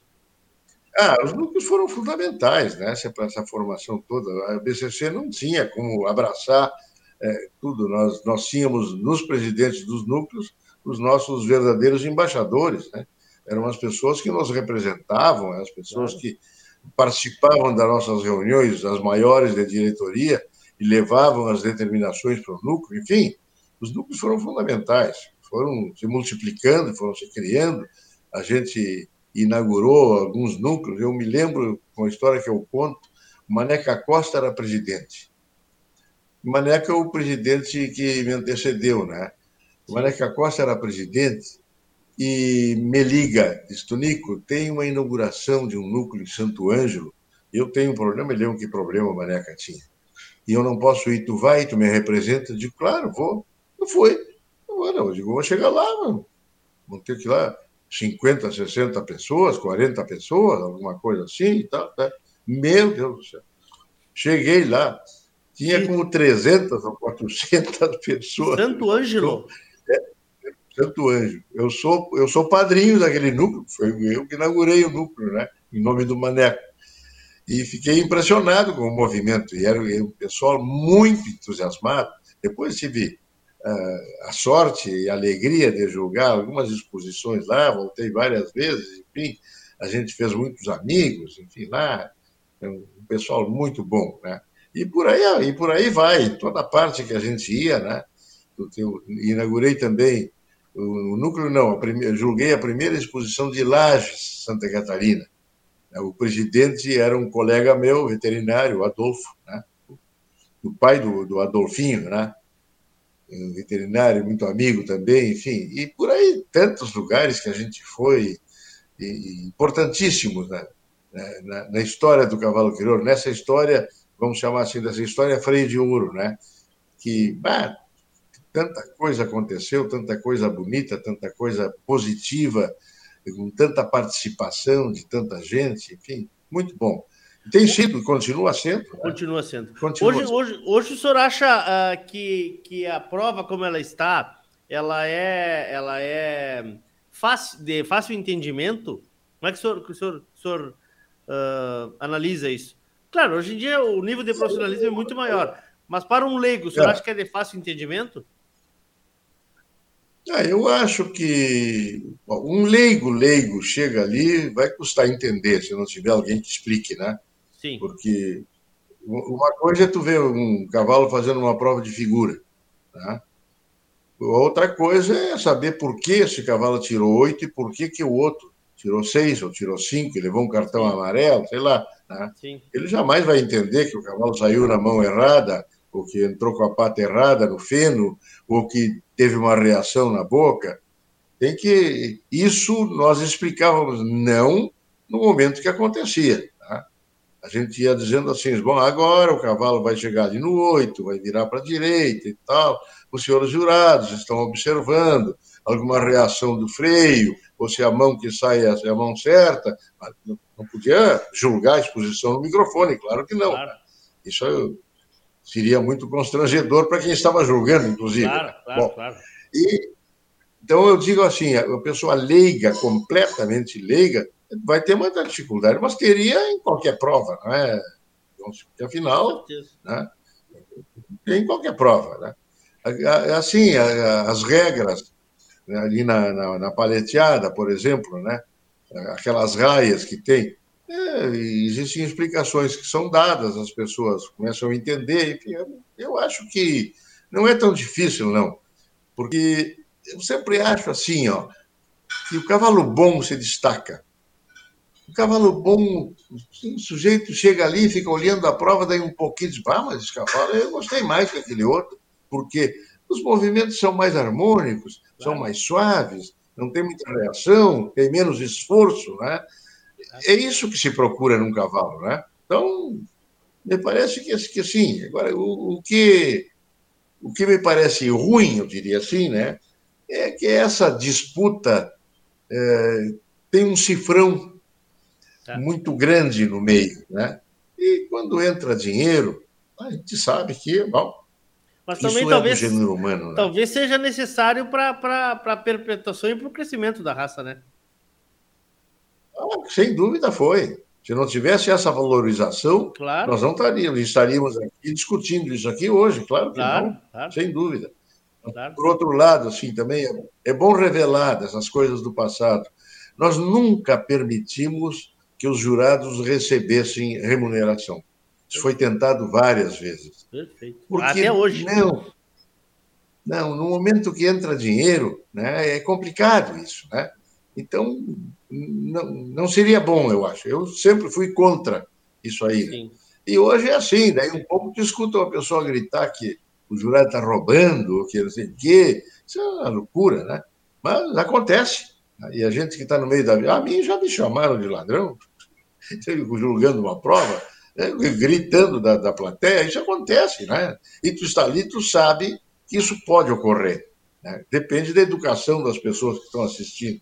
Ah, os núcleos foram fundamentais né, para essa formação toda. A BCC não tinha como abraçar é, tudo. Nós, nós tínhamos nos presidentes dos núcleos os nossos verdadeiros embaixadores, né? eram as pessoas que nos representavam, as pessoas que participavam das nossas reuniões, as maiores da diretoria, e levavam as determinações para o núcleo. Enfim, os núcleos foram fundamentais, foram se multiplicando, foram se criando. A gente inaugurou alguns núcleos. Eu me lembro, com a história que eu conto, Maneca Costa era presidente. Maneca é o presidente que me antecedeu, né? Maneca Costa era presidente e me liga, diz, Tonico, tem uma inauguração de um núcleo em Santo Ângelo, eu tenho um problema, ele lembra que problema Maneca tinha. E eu não posso ir, tu vai, tu me representa? Eu digo, claro, vou. Eu fui. Eu, não, eu digo, vou chegar lá, mano. Vão ter que ir lá 50, 60 pessoas, 40 pessoas, alguma coisa assim e tal. Tá? Meu Deus do céu. Cheguei lá, tinha como 300 ou 400 pessoas. Santo Ângelo? Santo Anjo. Eu sou, eu sou padrinho daquele núcleo, foi eu que inaugurei o núcleo, né? em nome do Maneco. E fiquei impressionado com o movimento, e era um pessoal muito entusiasmado. Depois tive a sorte e a alegria de julgar algumas exposições lá, voltei várias vezes, enfim, a gente fez muitos amigos, enfim, lá, é um pessoal muito bom, né? E por aí, e por aí vai, toda parte que a gente ia, né? Eu inaugurei também o núcleo não, a primeira, julguei a primeira exposição de Lages, Santa Catarina. O presidente era um colega meu, veterinário, Adolfo, né? o pai do, do Adolfinho, né? Veterinário muito amigo também, enfim, e por aí tantos lugares que a gente foi, e, importantíssimos né? na, na, história do cavalo crioulo, nessa história, vamos chamar assim, dessa história freio de ouro, né? que bah, tanta coisa aconteceu, tanta coisa bonita, tanta coisa positiva, com tanta participação de tanta gente, enfim, muito bom. Tem sido, continua sendo. Né? Continua sendo. Continua hoje, sendo. Hoje, hoje o senhor acha uh, que, que a prova como ela está, ela é, ela é fácil, de fácil entendimento? Como é que o senhor, que o senhor, o senhor uh, analisa isso? Claro, hoje em dia o nível de profissionalismo é muito maior, mas para um leigo, o senhor é. acha que é de fácil entendimento? Ah, eu acho que um leigo, leigo, chega ali, vai custar entender se não tiver alguém que explique, né? Sim. Porque uma coisa é tu ver um cavalo fazendo uma prova de figura, tá? Outra coisa é saber por que esse cavalo tirou oito e por que, que o outro tirou seis ou tirou cinco levou um cartão Sim. amarelo, sei lá. Né? Ele jamais vai entender que o cavalo saiu na mão errada, ou que entrou com a pata errada no feno, ou que teve uma reação na boca, tem que. Isso nós explicávamos não no momento que acontecia. A gente ia dizendo assim: bom, agora o cavalo vai chegar ali no 8, vai virar para a direita e tal. Os senhores jurados estão observando alguma reação do freio, ou se a mão que sai é a mão certa. Não podia julgar a exposição no microfone, claro que não. Claro. Isso seria muito constrangedor para quem estava julgando, inclusive. Claro, claro, Bom, claro. E Então, eu digo assim: a pessoa leiga, completamente leiga, vai ter muita dificuldade, mas teria em qualquer prova, não é? Afinal, né? em qualquer prova. Né? Assim, as regras né, ali na, na, na paleteada, por exemplo, né? aquelas raias que tem, é, existem explicações que são dadas, as pessoas começam a entender. Enfim, eu acho que não é tão difícil, não, porque eu sempre acho assim, ó, que o cavalo bom se destaca. O cavalo bom, o sujeito chega ali, fica olhando a prova, daí um pouquinho diz, ah, mas esse cavalo eu gostei mais que aquele outro, porque os movimentos são mais harmônicos, são mais suaves, não tem muita reação, tem menos esforço, né? É isso que se procura num cavalo, né? Então, me parece que, que sim. Agora, o, o, que, o que me parece ruim, eu diria assim, né? É que essa disputa é, tem um cifrão tá. muito grande no meio, né? E quando entra dinheiro, a gente sabe que, bom, mas também Isso talvez, é do gênero humano, né? talvez seja necessário para a perpetuação e para o crescimento da raça, né? Ah, sem dúvida foi. Se não tivesse essa valorização, claro. nós não estaríamos, estaríamos aqui discutindo isso aqui hoje, claro que claro, não, claro. sem dúvida. Claro. Por outro lado, assim, também é, é bom revelar essas coisas do passado. Nós nunca permitimos que os jurados recebessem remuneração. Isso foi tentado várias vezes. Perfeito. Porque, Até hoje. Não, não, no momento que entra dinheiro, né, é complicado isso. Né? Então, não, não seria bom, eu acho. Eu sempre fui contra isso aí. Né? E hoje é assim, daí um pouco tu escuta uma pessoa gritar que o jurado está roubando, que não sei o quê. Isso é uma loucura, né? Mas acontece. E a gente que está no meio da. A mim já me chamaram de ladrão, julgando uma prova, né? gritando da, da plateia, isso acontece, né? E tu está ali, tu sabe que isso pode ocorrer. Né? Depende da educação das pessoas que estão assistindo.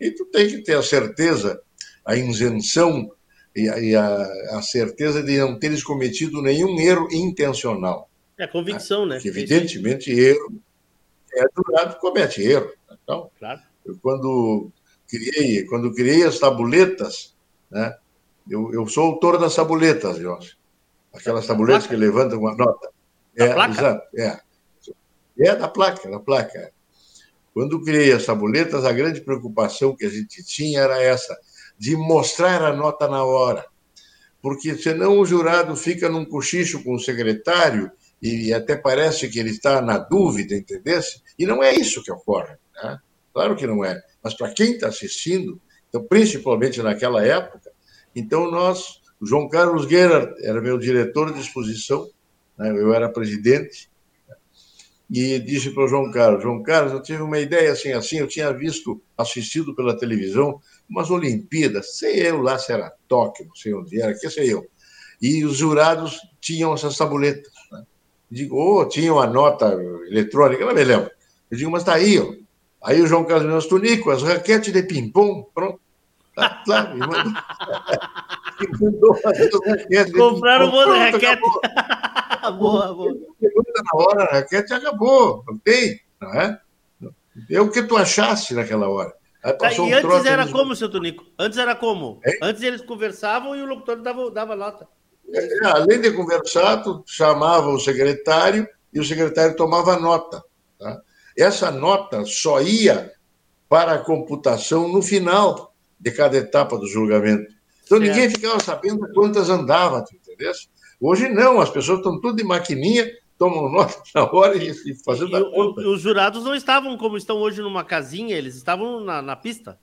E tu tem que ter a certeza, a isenção e a, e a, a certeza de não teres cometido nenhum erro intencional. É a convicção, né? Que evidentemente erro é durado comete erro. Então, claro. Eu quando criei, quando criei as tabuletas, né? Eu, eu sou autor das tabuletas, Jorge. Aquelas tabuletas que levantam uma nota. Da é, placa? exato, é. É da placa, da placa. Quando criei as tabuletas, a grande preocupação que a gente tinha era essa, de mostrar a nota na hora. Porque senão o jurado fica num cochicho com o secretário e até parece que ele está na dúvida, entendesse? E não é isso que ocorre. Né? Claro que não é. Mas para quem está assistindo, então, principalmente naquela época, então nós, o João Carlos Guerra era meu diretor de exposição, né? eu era presidente, e disse para o João Carlos: João Carlos, eu tive uma ideia assim, assim, eu tinha visto, assistido pela televisão, umas Olimpíadas, sei eu lá se era Tóquio, não sei onde era, que sei eu. E os jurados tinham essas tabuletas. Né? Digo, oh, tinham a nota eletrônica, não me lembro. Eu digo, mas está aí, ó. Aí o João Carlos Menos Tunico, as raquetes de ping-pong, pronto. Tá, lá, me mandou. Compraram um monte de raquete. boa, boa. Pergunta na hora, a raquete acabou, não tem, não é? É o que tu achaste naquela hora. Tá, e um antes era como, seu Tonico? Antes era como? É? Antes eles conversavam e o locutor dava, dava nota. É, além de conversar, tu chamava o secretário e o secretário tomava nota. Tá? Essa nota só ia para a computação no final de cada etapa do julgamento. Então certo. ninguém ficava sabendo quantas andava, tu entendeu? Hoje não, as pessoas estão tudo de maquininha, tomam nota na hora e, e fazendo e a conta. os jurados não estavam como estão hoje numa casinha, eles estavam na, na pista?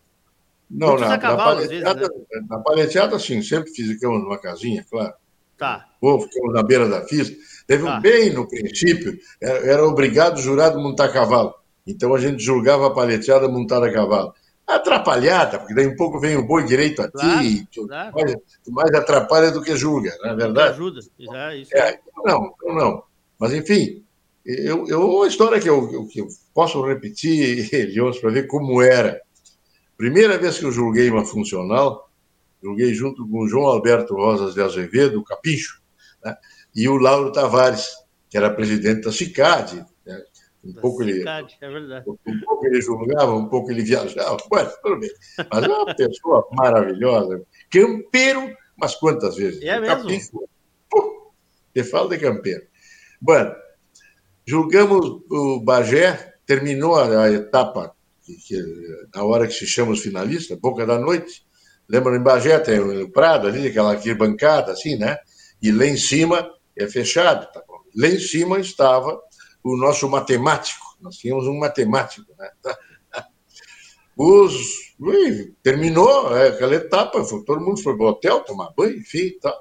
Não, na, na, paleteada, vezes, né? na paleteada, sim, sempre ficamos numa casinha, claro. Tá. Ou ficamos na beira da pista. Teve tá. um bem no princípio, era, era obrigado o jurado montar cavalo. Então a gente julgava a paleteada montada a cavalo atrapalhada, porque daí um pouco vem o boi direito a claro, ti, tu, claro. mais, tu mais atrapalha do que julga, não é verdade? Ajuda, já, isso. É, não, não, não. Mas, enfim, eu, eu, uma história que eu, que eu posso repetir, Elios, para ver como era. Primeira vez que eu julguei uma funcional, julguei junto com o João Alberto Rosas de Azevedo, o Capincho, né? E o Lauro Tavares, que era presidente da CICAD, né? Um pouco, ele, é verdade. um pouco ele julgava, um pouco ele viajava. Bueno, tudo bem. Mas é uma pessoa maravilhosa. Campeiro, mas quantas vezes? É mesmo? Capítulo. Pô, te falo de campeiro. Bueno, julgamos o Bagé, terminou a, a etapa, que, que, na hora que se chama os finalistas, boca da noite. Lembra em Bagé, tem o Prado ali, aquela bancada assim, né? E lá em cima é fechado, tá? Lá em cima estava o nosso matemático. Nós tínhamos um matemático, né? Os, ui, terminou é, aquela etapa, todo mundo foi para o hotel tomar banho, enfim, tá.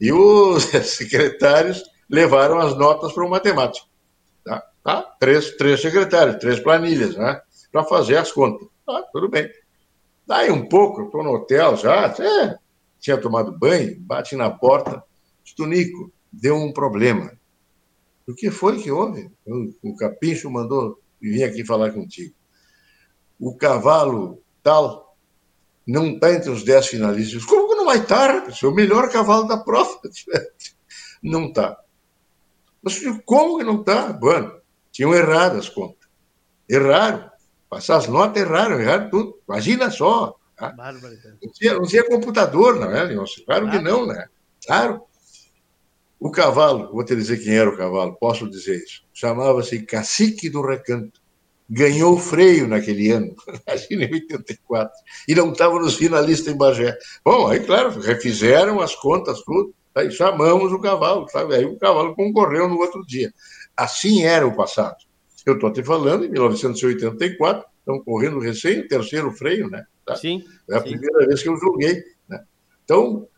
e os secretários levaram as notas para o matemático. Tá? Tá? Três, três secretários, três planilhas, né? para fazer as contas. Tá, tudo bem. Daí um pouco, estou no hotel já, é, tinha tomado banho, bate na porta, Tunico, deu um problema. O que foi que houve? O Capincho mandou vir aqui falar contigo. O cavalo tal não está entre os dez finalistas. Como que não vai estar? É o melhor cavalo da prova. Não está. Mas como que não está? Bueno, tinham errado as contas. Erraram. Passar as notas erraram, erraram tudo. Imagina só. Tá? Não, tinha, não tinha computador, não é, Leôncio? Claro que não, né? Claro. O cavalo, vou te dizer quem era o cavalo, posso dizer isso. Chamava-se Cacique do Recanto. Ganhou freio naquele ano, imagina em 84, e não estava nos finalistas em Bagé. Bom, aí, claro, refizeram as contas, tudo, aí chamamos o cavalo, sabe? Aí o cavalo concorreu no outro dia. Assim era o passado. Eu estou te falando, em 1984, estão correndo recém o terceiro freio, né? Tá? Sim. É a sim. primeira vez que eu julguei. Né? Então,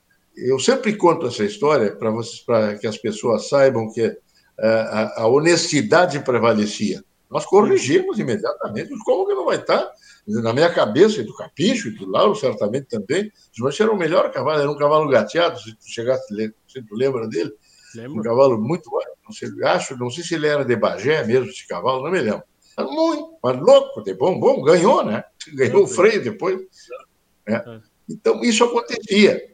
eu sempre conto essa história para vocês, para que as pessoas saibam que a, é, a, a, honestidade prevalecia. Nós corrigimos imediatamente. Como que não vai estar? Na minha cabeça, e do Capicho e do Lauro, certamente também. Mas era o melhor cavalo, era um cavalo gateado, se tu chegasse, se tu lembra dele. Lembro. Um cavalo muito. Não sei, acho, não sei se ele era de Bagé mesmo, esse cavalo, não me lembro. Mas muito, mas louco, de bom, bom, ganhou, né? Ganhou o freio depois. Né? Então, isso acontecia.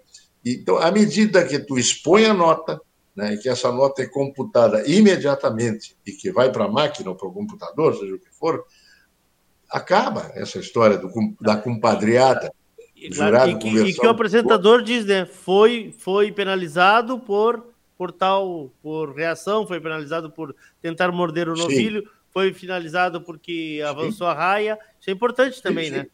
Então, à medida que tu expõe a nota, né, e que essa nota é computada imediatamente e que vai para a máquina ou para o computador, seja o que for, acaba essa história do, da compadreada. E, claro, e, que, e que o apresentador diz, né? Foi, foi penalizado por, por tal, por reação, foi penalizado por tentar morder o novilho, sim. foi finalizado porque avançou sim. a raia. Isso é importante também, sim, né?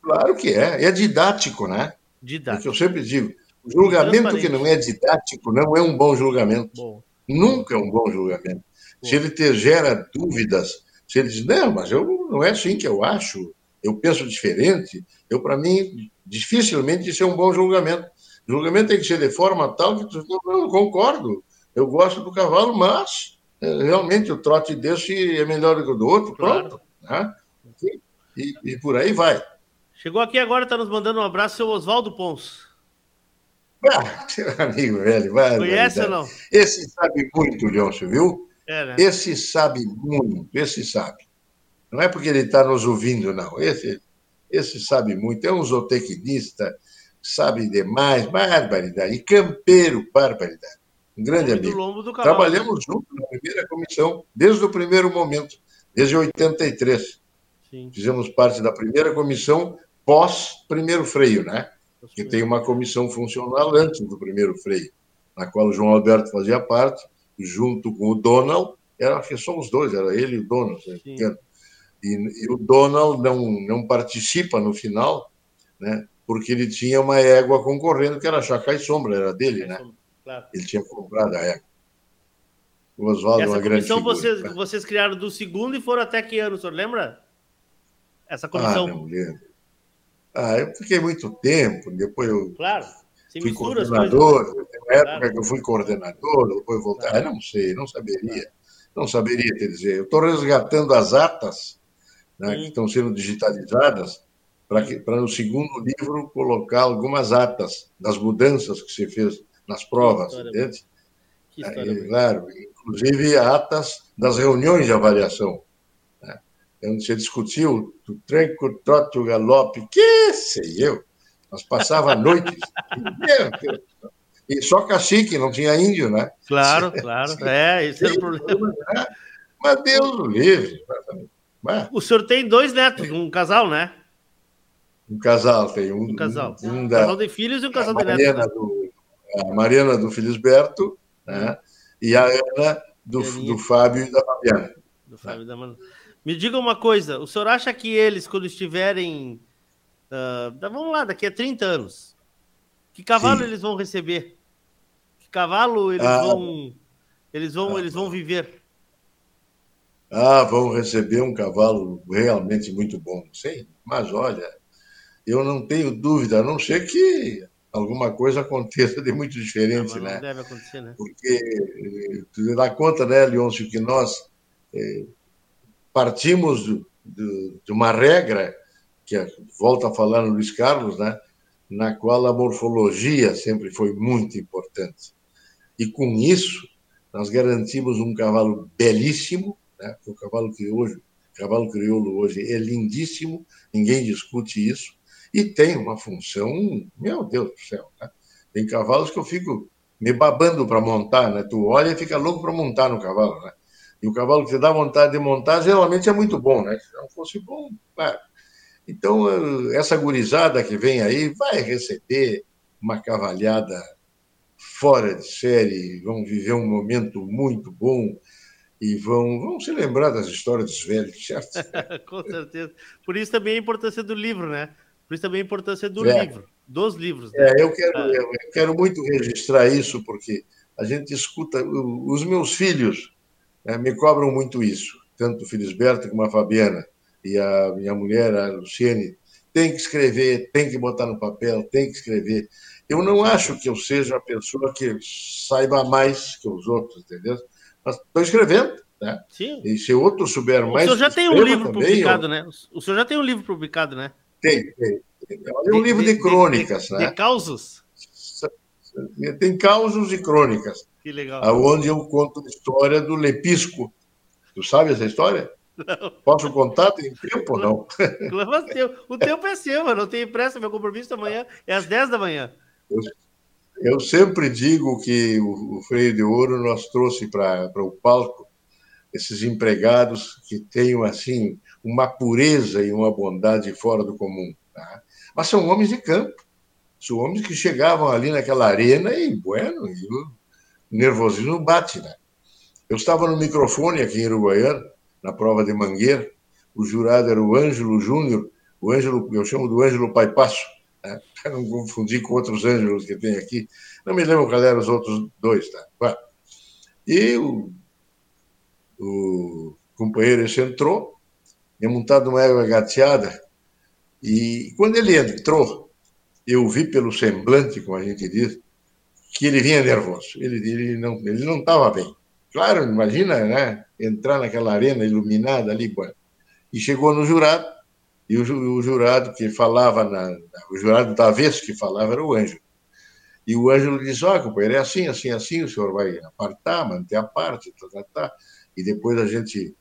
Claro que é. É didático, né? Didático. É que eu sempre digo. Julgamento que não é didático não é um bom julgamento. Bom. Nunca é um bom julgamento. Bom. Se ele te gera dúvidas, se ele diz, não, mas eu, não é assim que eu acho, eu penso diferente, eu, para mim, dificilmente isso é um bom julgamento. O julgamento tem que ser de forma tal que tu, não, não concordo, eu gosto do cavalo, mas é, realmente o trote desse é melhor do que o do outro, pronto. Claro. Né? E, e, por aí vai. Chegou aqui agora, está nos mandando um abraço, seu Oswaldo Pons. Ah, seu amigo velho, vai. Conhece ou não? Esse sabe muito, Leôncio, viu? É, né? Esse sabe muito, esse sabe. Não é porque ele está nos ouvindo, não. Esse, esse sabe muito. É um zootecnista, sabe demais, barbaridade. E campeiro, barbaridade. Um grande amigo. Cavalo, Trabalhamos né? juntos na primeira comissão, desde o primeiro momento, desde 83. Sim. Fizemos parte da primeira comissão pós primeiro freio, né? Que tem uma comissão funcional antes do primeiro freio, na qual o João Alberto fazia parte, junto com o Donald, era que são os dois, era ele e o Donald. E, e, o Donald não, não participa no final, né? porque ele tinha uma égua concorrendo, que era Chacai e Sombra, era dele, né? Claro. Ele tinha comprado a égua. O Oswaldo é uma grande figura. Vocês, né? vocês criaram do segundo e foram até que ano, o senhor lembra? Essa comissão. Ah, não lembro. Ah, eu fiquei muito tempo, depois eu claro, fui coordenador, na época claro. que eu fui coordenador, depois voltar, claro. não sei, não saberia, não saberia te dizer. Eu estou resgatando as atas né, que estão sendo digitalizadas para no segundo livro colocar algumas atas das mudanças que se fez nas provas, entende? É, claro, inclusive atas das reuniões de avaliação onde se discutiu o tranco, o trote, o galope, que sei eu. Nós passava noites. e só cacique, não tinha índio, né? Claro, claro. É, esse era o problema. Né? Mas Deus o livre. O senhor tem dois netos, um casal, né? Um casal, tem um. Um casal. Um, um da, casal de filhos e um casal de Mariana netos. Do, a Mariana do Felisberto, né? E a Ana do, do Fábio e da Fabiana. Do Fábio e da Manu. Me diga uma coisa, o senhor acha que eles, quando estiverem. Uh, vamos lá, daqui a 30 anos, que cavalo Sim. eles vão receber? Que cavalo eles ah, vão. Eles vão, ah, eles vão viver? Ah, vão receber um cavalo realmente muito bom. Sim, mas olha, eu não tenho dúvida, a não ser que alguma coisa aconteça de muito diferente, não, não né? deve acontecer, né? Porque tu dá conta, né, Leôncio, que nós eh, partimos de uma regra que volta a falar no Luiz Carlos, né? Na qual a morfologia sempre foi muito importante. E com isso nós garantimos um cavalo belíssimo, né? O cavalo que hoje, o cavalo crioulo hoje é lindíssimo, ninguém discute isso e tem uma função, meu Deus do céu, né? Tem cavalos que eu fico me babando para montar, né? Tu olha e fica louco para montar no cavalo, né? E o cavalo que te dá vontade de montar geralmente é muito bom, né? Se não fosse bom, claro. Então, essa gurizada que vem aí vai receber uma cavalhada fora de série, vão viver um momento muito bom e vão, vão se lembrar das histórias dos velhos, certo? Com certeza. Por isso também a importância do livro, né? Por isso também a importância do é. livro, dos livros. Né? É, eu quero, ah. eu quero muito registrar isso, porque a gente escuta, os meus filhos né, me cobram muito isso, tanto o Felisberto como a Fabiana e a minha mulher, a Luciene, tem que escrever, tem que botar no papel, tem que escrever. Eu não acho que eu seja a pessoa que saiba mais que os outros, entendeu? Mas estou escrevendo, né? Sim. E se outro souber mais. O senhor já tem um livro também, publicado, eu... né? O senhor já tem um livro publicado, né? Tem, tem. É um livro de, de crônicas, de, né? De causos? Tem causos e crônicas. Que legal. Onde eu conto a história do Lepisco. Tu sabe essa história? Não. Posso contar? Tem tempo ou não? O tempo é seu, eu não tenho pressa. Meu compromisso amanhã é às 10 da manhã. Eu, eu sempre digo que o, o Freio de Ouro nós trouxe para o palco esses empregados que tenham assim uma pureza e uma bondade fora do comum. Tá? Mas são homens de campo, são homens que chegavam ali naquela arena e, bueno, e nervosismo bate. Né? Eu estava no microfone aqui em Uruguaiana, na prova de Mangueira, o jurado era o Ângelo Júnior, o Ângelo, eu chamo do Ângelo Pai Passo, né? para não confundir com outros Ângelos que tem aqui. Não me lembro qual eram os outros dois. Tá? E o, o companheiro esse entrou, tinha montado uma égua gateada, e quando ele entrou, eu vi pelo semblante, como a gente diz, que ele vinha nervoso. Ele, ele não ele não estava bem. Claro, imagina, né? Entrar naquela arena iluminada ali, bueno. e chegou no jurado, e o, o jurado que falava, na, o jurado da vez que falava era o Ângelo. E o Ângelo disse: Ó, oh, companheiro, é assim, assim, assim, o senhor vai apartar, manter a parte, tá, tá, tá. E depois a gente,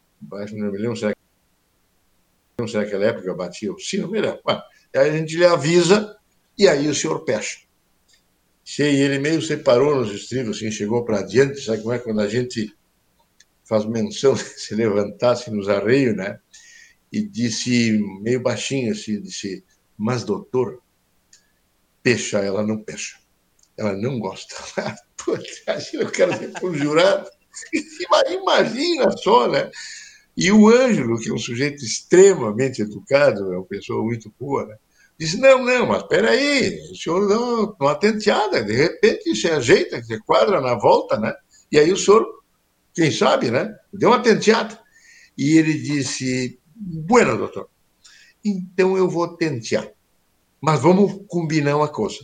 não me lembro se era não sei naquela época batia o sino, melhor. Aí a gente lhe avisa e aí o senhor pecha. E ele meio separou nos estribos, assim, chegou para diante, sabe como é quando a gente faz menção de se levantasse nos arreios, né? E disse, meio baixinho assim, disse, mas doutor, pecha, ela não pecha. Ela não gosta. Pô, eu quero ser um jurado. Imagina só, né? E o Ângelo, que é um sujeito extremamente educado, é uma pessoa muito boa, né? Disse: Não, não, mas peraí, o senhor dá uma tenteada, de repente se ajeita, se quadra na volta, né? E aí o senhor, quem sabe, né? Deu uma tenteada. E ele disse: Bueno, doutor, então eu vou tentear, mas vamos combinar uma coisa.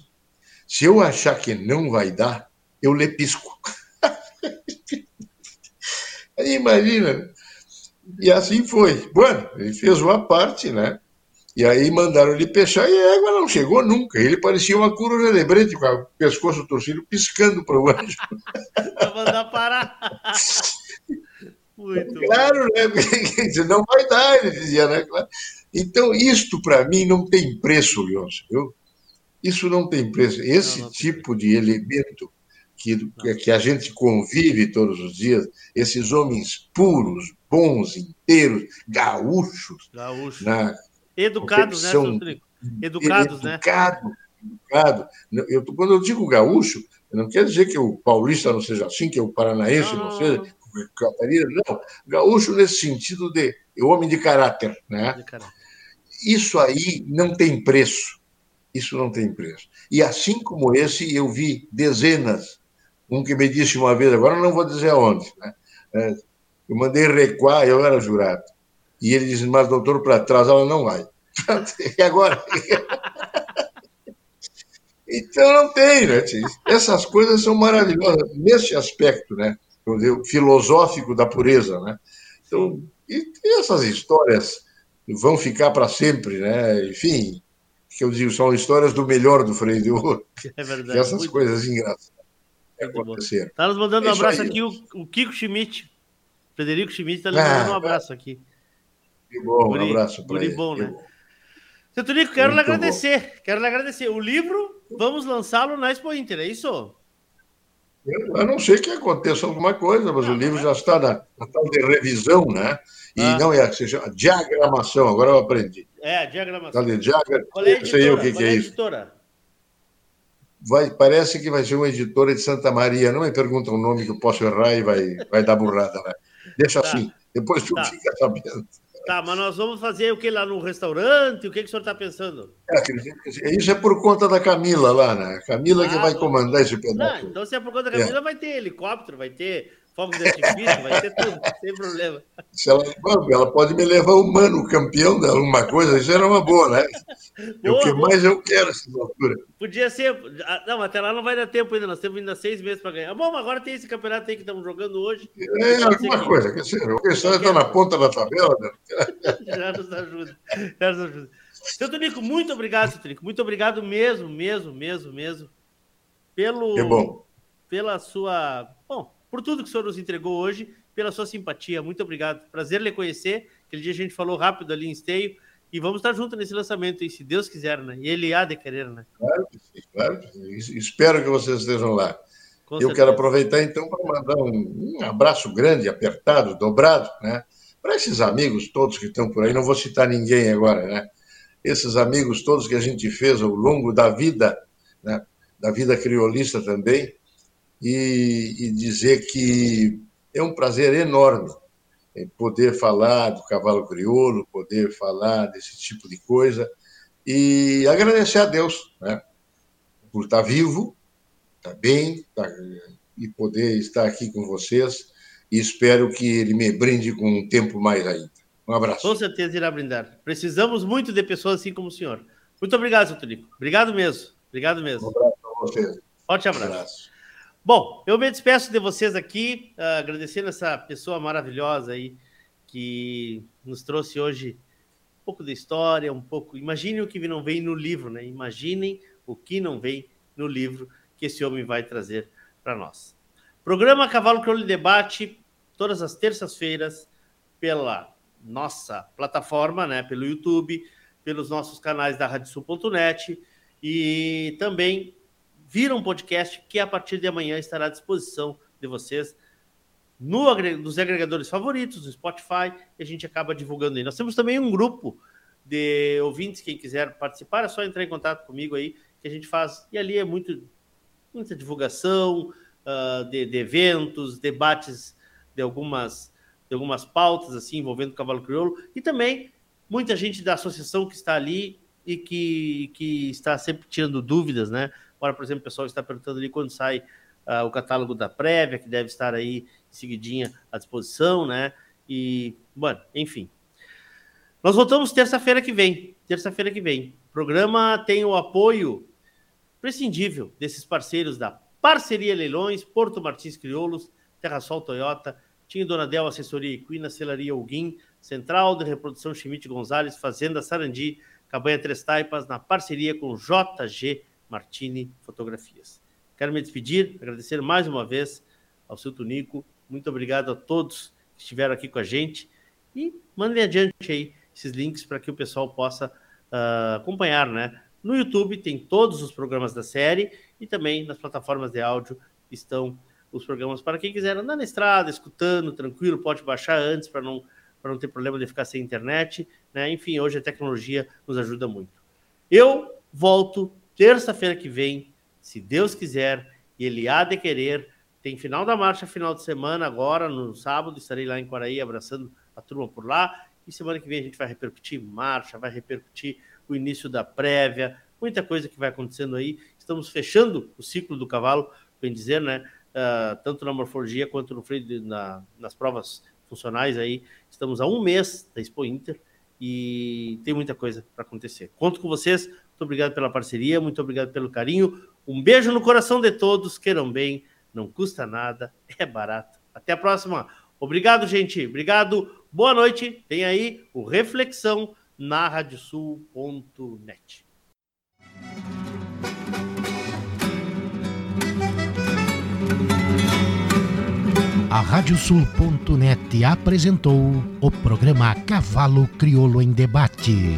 Se eu achar que não vai dar, eu lhe pisco. Imagina? E assim foi. Bueno, ele fez uma parte, né? E aí mandaram ele pechar e a égua não chegou nunca. Ele parecia uma cura de brete com o pescoço torcido, piscando para o anjo. Para mandar parar. Muito claro, né? Porque não vai dar, ele dizia, né? Então, isto para mim não tem preço, Leôncio, viu? Isso não tem preço. Esse não, não tipo de elemento que, que a gente convive todos os dias, esses homens puros, bons, inteiros, gaúchos. Gaúchos. Na educados, né, Rodrigo? Educados, né? Educado, educado. Eu, quando eu digo gaúcho, não quer dizer que o paulista não seja assim, que o paranaense não, não seja, Catarina, não. Gaúcho nesse sentido de homem de caráter, né? De caráter. Isso aí não tem preço. Isso não tem preço. E assim como esse, eu vi dezenas. Um que me disse uma vez, agora não vou dizer aonde, né? É, eu mandei recuar, eu era jurado. E ele disse, mas doutor, para trás ela não vai. E agora? então não tem, né? Essas coisas são maravilhosas nesse aspecto, né? filosófico da pureza, né? Então, e, e essas histórias vão ficar para sempre, né? Enfim, que eu digo, são histórias do melhor do Freio de Ouro. É verdade. essas muito coisas engraçadas aconteceram. Está nos mandando um é abraço aí. aqui o, o, Kiko Schmidt. Frederico Schmidt está nos ah, mandando um abraço aqui. Que bom, Guri, um abraço para ele. bom, né? Seu Tonico, quero Muito lhe agradecer. Bom. Quero lhe agradecer. O livro, vamos lançá-lo na Expo Inter, é isso? Eu, a não ser que aconteça alguma coisa, mas o livro já está na, na tal de revisão, né? E ah. não é, se chama diagramação, agora eu aprendi. É, diagramação. Tá de diagra... Qual é a sei eu o que, que é, é isso. Editora? Vai, parece que vai ser uma editora de Santa Maria. Não me pergunta o nome que eu posso errar e vai, vai dar burrada, né? Deixa tá. assim, depois tu tá. fica sabendo. Tá, mas nós vamos fazer o que lá no restaurante? O que, que o senhor está pensando? É, isso é por conta da Camila lá, né? Camila ah, que vai comandar esse pedaço. Não, então, se é por conta da Camila, é. vai ter helicóptero, vai ter fogo de artifício, vai ter tudo, sem problema. Se ela, ela pode me levar o mano, campeão de alguma coisa, isso era uma boa, né? O que boa. mais eu quero essa altura. Podia ser. Ah, não, até lá não vai dar tempo ainda, nós temos ainda seis meses para ganhar. Bom, agora tem esse campeonato aí que estamos jogando hoje. É, alguma que... coisa, quer dizer, o questão está na ponta da tabela. Né? Já nos ajuda. Já nos ajuda. Seu Tonico, muito obrigado, seu Tonico. Muito obrigado mesmo, mesmo, mesmo, mesmo. Pelo. Que bom. Pela sua. Bom, por tudo que o senhor nos entregou hoje, pela sua simpatia. Muito obrigado. Prazer lhe conhecer. Aquele dia a gente falou rápido ali em esteio. E vamos estar juntos nesse lançamento, aí, se Deus quiser, né? E ele há de querer, né? Claro que sim, claro que sim. Espero que vocês estejam lá. Com Eu certeza. quero aproveitar, então, para mandar um, um, abraço grande, apertado, dobrado, né? Para esses amigos todos que estão por aí, não vou citar ninguém agora, né? Esses amigos todos que a gente fez ao longo da vida, né? Da vida criolista também, e, e dizer que é um prazer enorme poder falar do cavalo crioulo, poder falar desse tipo de coisa e agradecer a Deus né, por estar vivo, estar bem estar, e poder estar aqui com vocês. E espero que ele me brinde com um tempo mais ainda. Um abraço. Com certeza irá brindar. Precisamos muito de pessoas assim como o senhor. Muito obrigado, seu Tonico. Obrigado mesmo. Obrigado mesmo. Um abraço para vocês. Forte abraço. Um abraço. Bom, eu me despeço de vocês aqui, uh, agradecendo essa pessoa maravilhosa aí que nos trouxe hoje um pouco de história, um pouco. Imagine o que não vem no livro, né? Imaginem o que não vem no livro que esse homem vai trazer para nós. Programa Cavalo Crioulo Debate, todas as terças-feiras, pela nossa plataforma, né? Pelo YouTube, pelos nossos canais da radiosul.net e também vira um podcast que a partir de amanhã estará à disposição de vocês no, nos agregadores favoritos, no Spotify, e a gente acaba divulgando aí. Nós temos também um grupo de ouvintes, quem quiser participar, é só entrar em contato comigo aí, que a gente faz. E ali é muito, muita divulgação uh, de, de, eventos, debates de algumas, de algumas pautas assim envolvendo o cavalo crioulo, e também muita gente da associação que está ali e que, que está sempre tirando dúvidas, né? Agora, por exemplo, o pessoal está perguntando ali quando sai uh, o catálogo da prévia, que deve estar aí seguidinha à disposição, né? E, bueno, enfim. Nós voltamos terça-feira que vem. Terça-feira que vem. O programa tem o apoio prescindível desses parceiros da Parceria Leilões, Porto Martins Crioulos, Terrasol Toyota, Tinho Donadel Assessoria Equina, Celaria Alguim, Central de Reprodução Chimite Gonzalez, Fazenda Sarandi, Cabanha Três Taipas, na parceria com JG Martini Fotografias. Quero me despedir, agradecer mais uma vez ao seu Tunico. Muito obrigado a todos que estiveram aqui com a gente e mandem adiante aí esses links para que o pessoal possa uh, acompanhar, né? No YouTube tem todos os programas da série e também nas plataformas de áudio estão os programas para quem quiser andar na estrada, escutando, tranquilo, pode baixar antes para não, não ter problema de ficar sem internet. Né? Enfim, hoje a tecnologia nos ajuda muito. Eu volto terça-feira que vem, se Deus quiser, e Ele há de querer. Tem final da marcha, final de semana, agora, no sábado, estarei lá em Quaraí abraçando a turma por lá. E semana que vem a gente vai repercutir marcha, vai repercutir o início da prévia, muita coisa que vai acontecendo aí. Estamos fechando o ciclo do cavalo, bem dizer, né? Uh, tanto na morfologia quanto no freio de, na, nas provas funcionais aí. Estamos a um mês da Expo Inter e tem muita coisa para acontecer. Conto com vocês. Muito obrigado pela parceria, muito obrigado pelo carinho. Um beijo no coração de todos. Queiram bem, não custa nada, é barato. Até a próxima. Obrigado, gente. Obrigado. Boa noite. Tem aí o Reflexão na radiosul.net. A Radiosul.net apresentou o programa Cavalo Crioulo em Debate.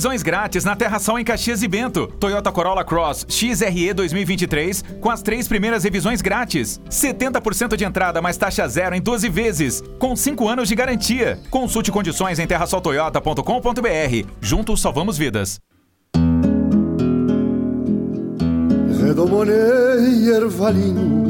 Revisões grátis na Terra Sol em Caxias e Bento. Toyota Corolla Cross XRE 2023 com as três primeiras revisões grátis. 70% de entrada mais taxa zero em 12 vezes, com 5 anos de garantia. Consulte condições em terrasoltoyota.com.br. Juntos salvamos vidas. Redomonei ervalinho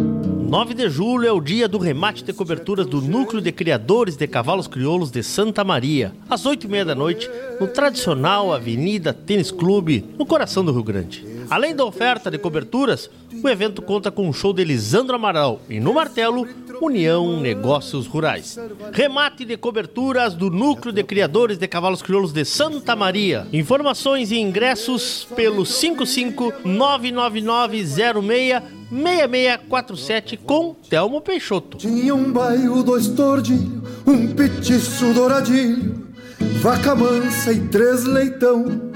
9 de julho é o dia do remate de coberturas do Núcleo de Criadores de Cavalos Crioulos de Santa Maria, às 8 e meia da noite, no tradicional Avenida Tênis Clube, no coração do Rio Grande. Além da oferta de coberturas, o evento conta com um show de Lisandro Amaral e no martelo, União Negócios Rurais. Remate de coberturas do Núcleo de Criadores de Cavalos Crioulos de Santa Maria. Informações e ingressos pelo 5599906 6647 com Telmo Peixoto. Tinha um bairro, dois tordilhos, um petiço douradilho vaca mansa e três leitão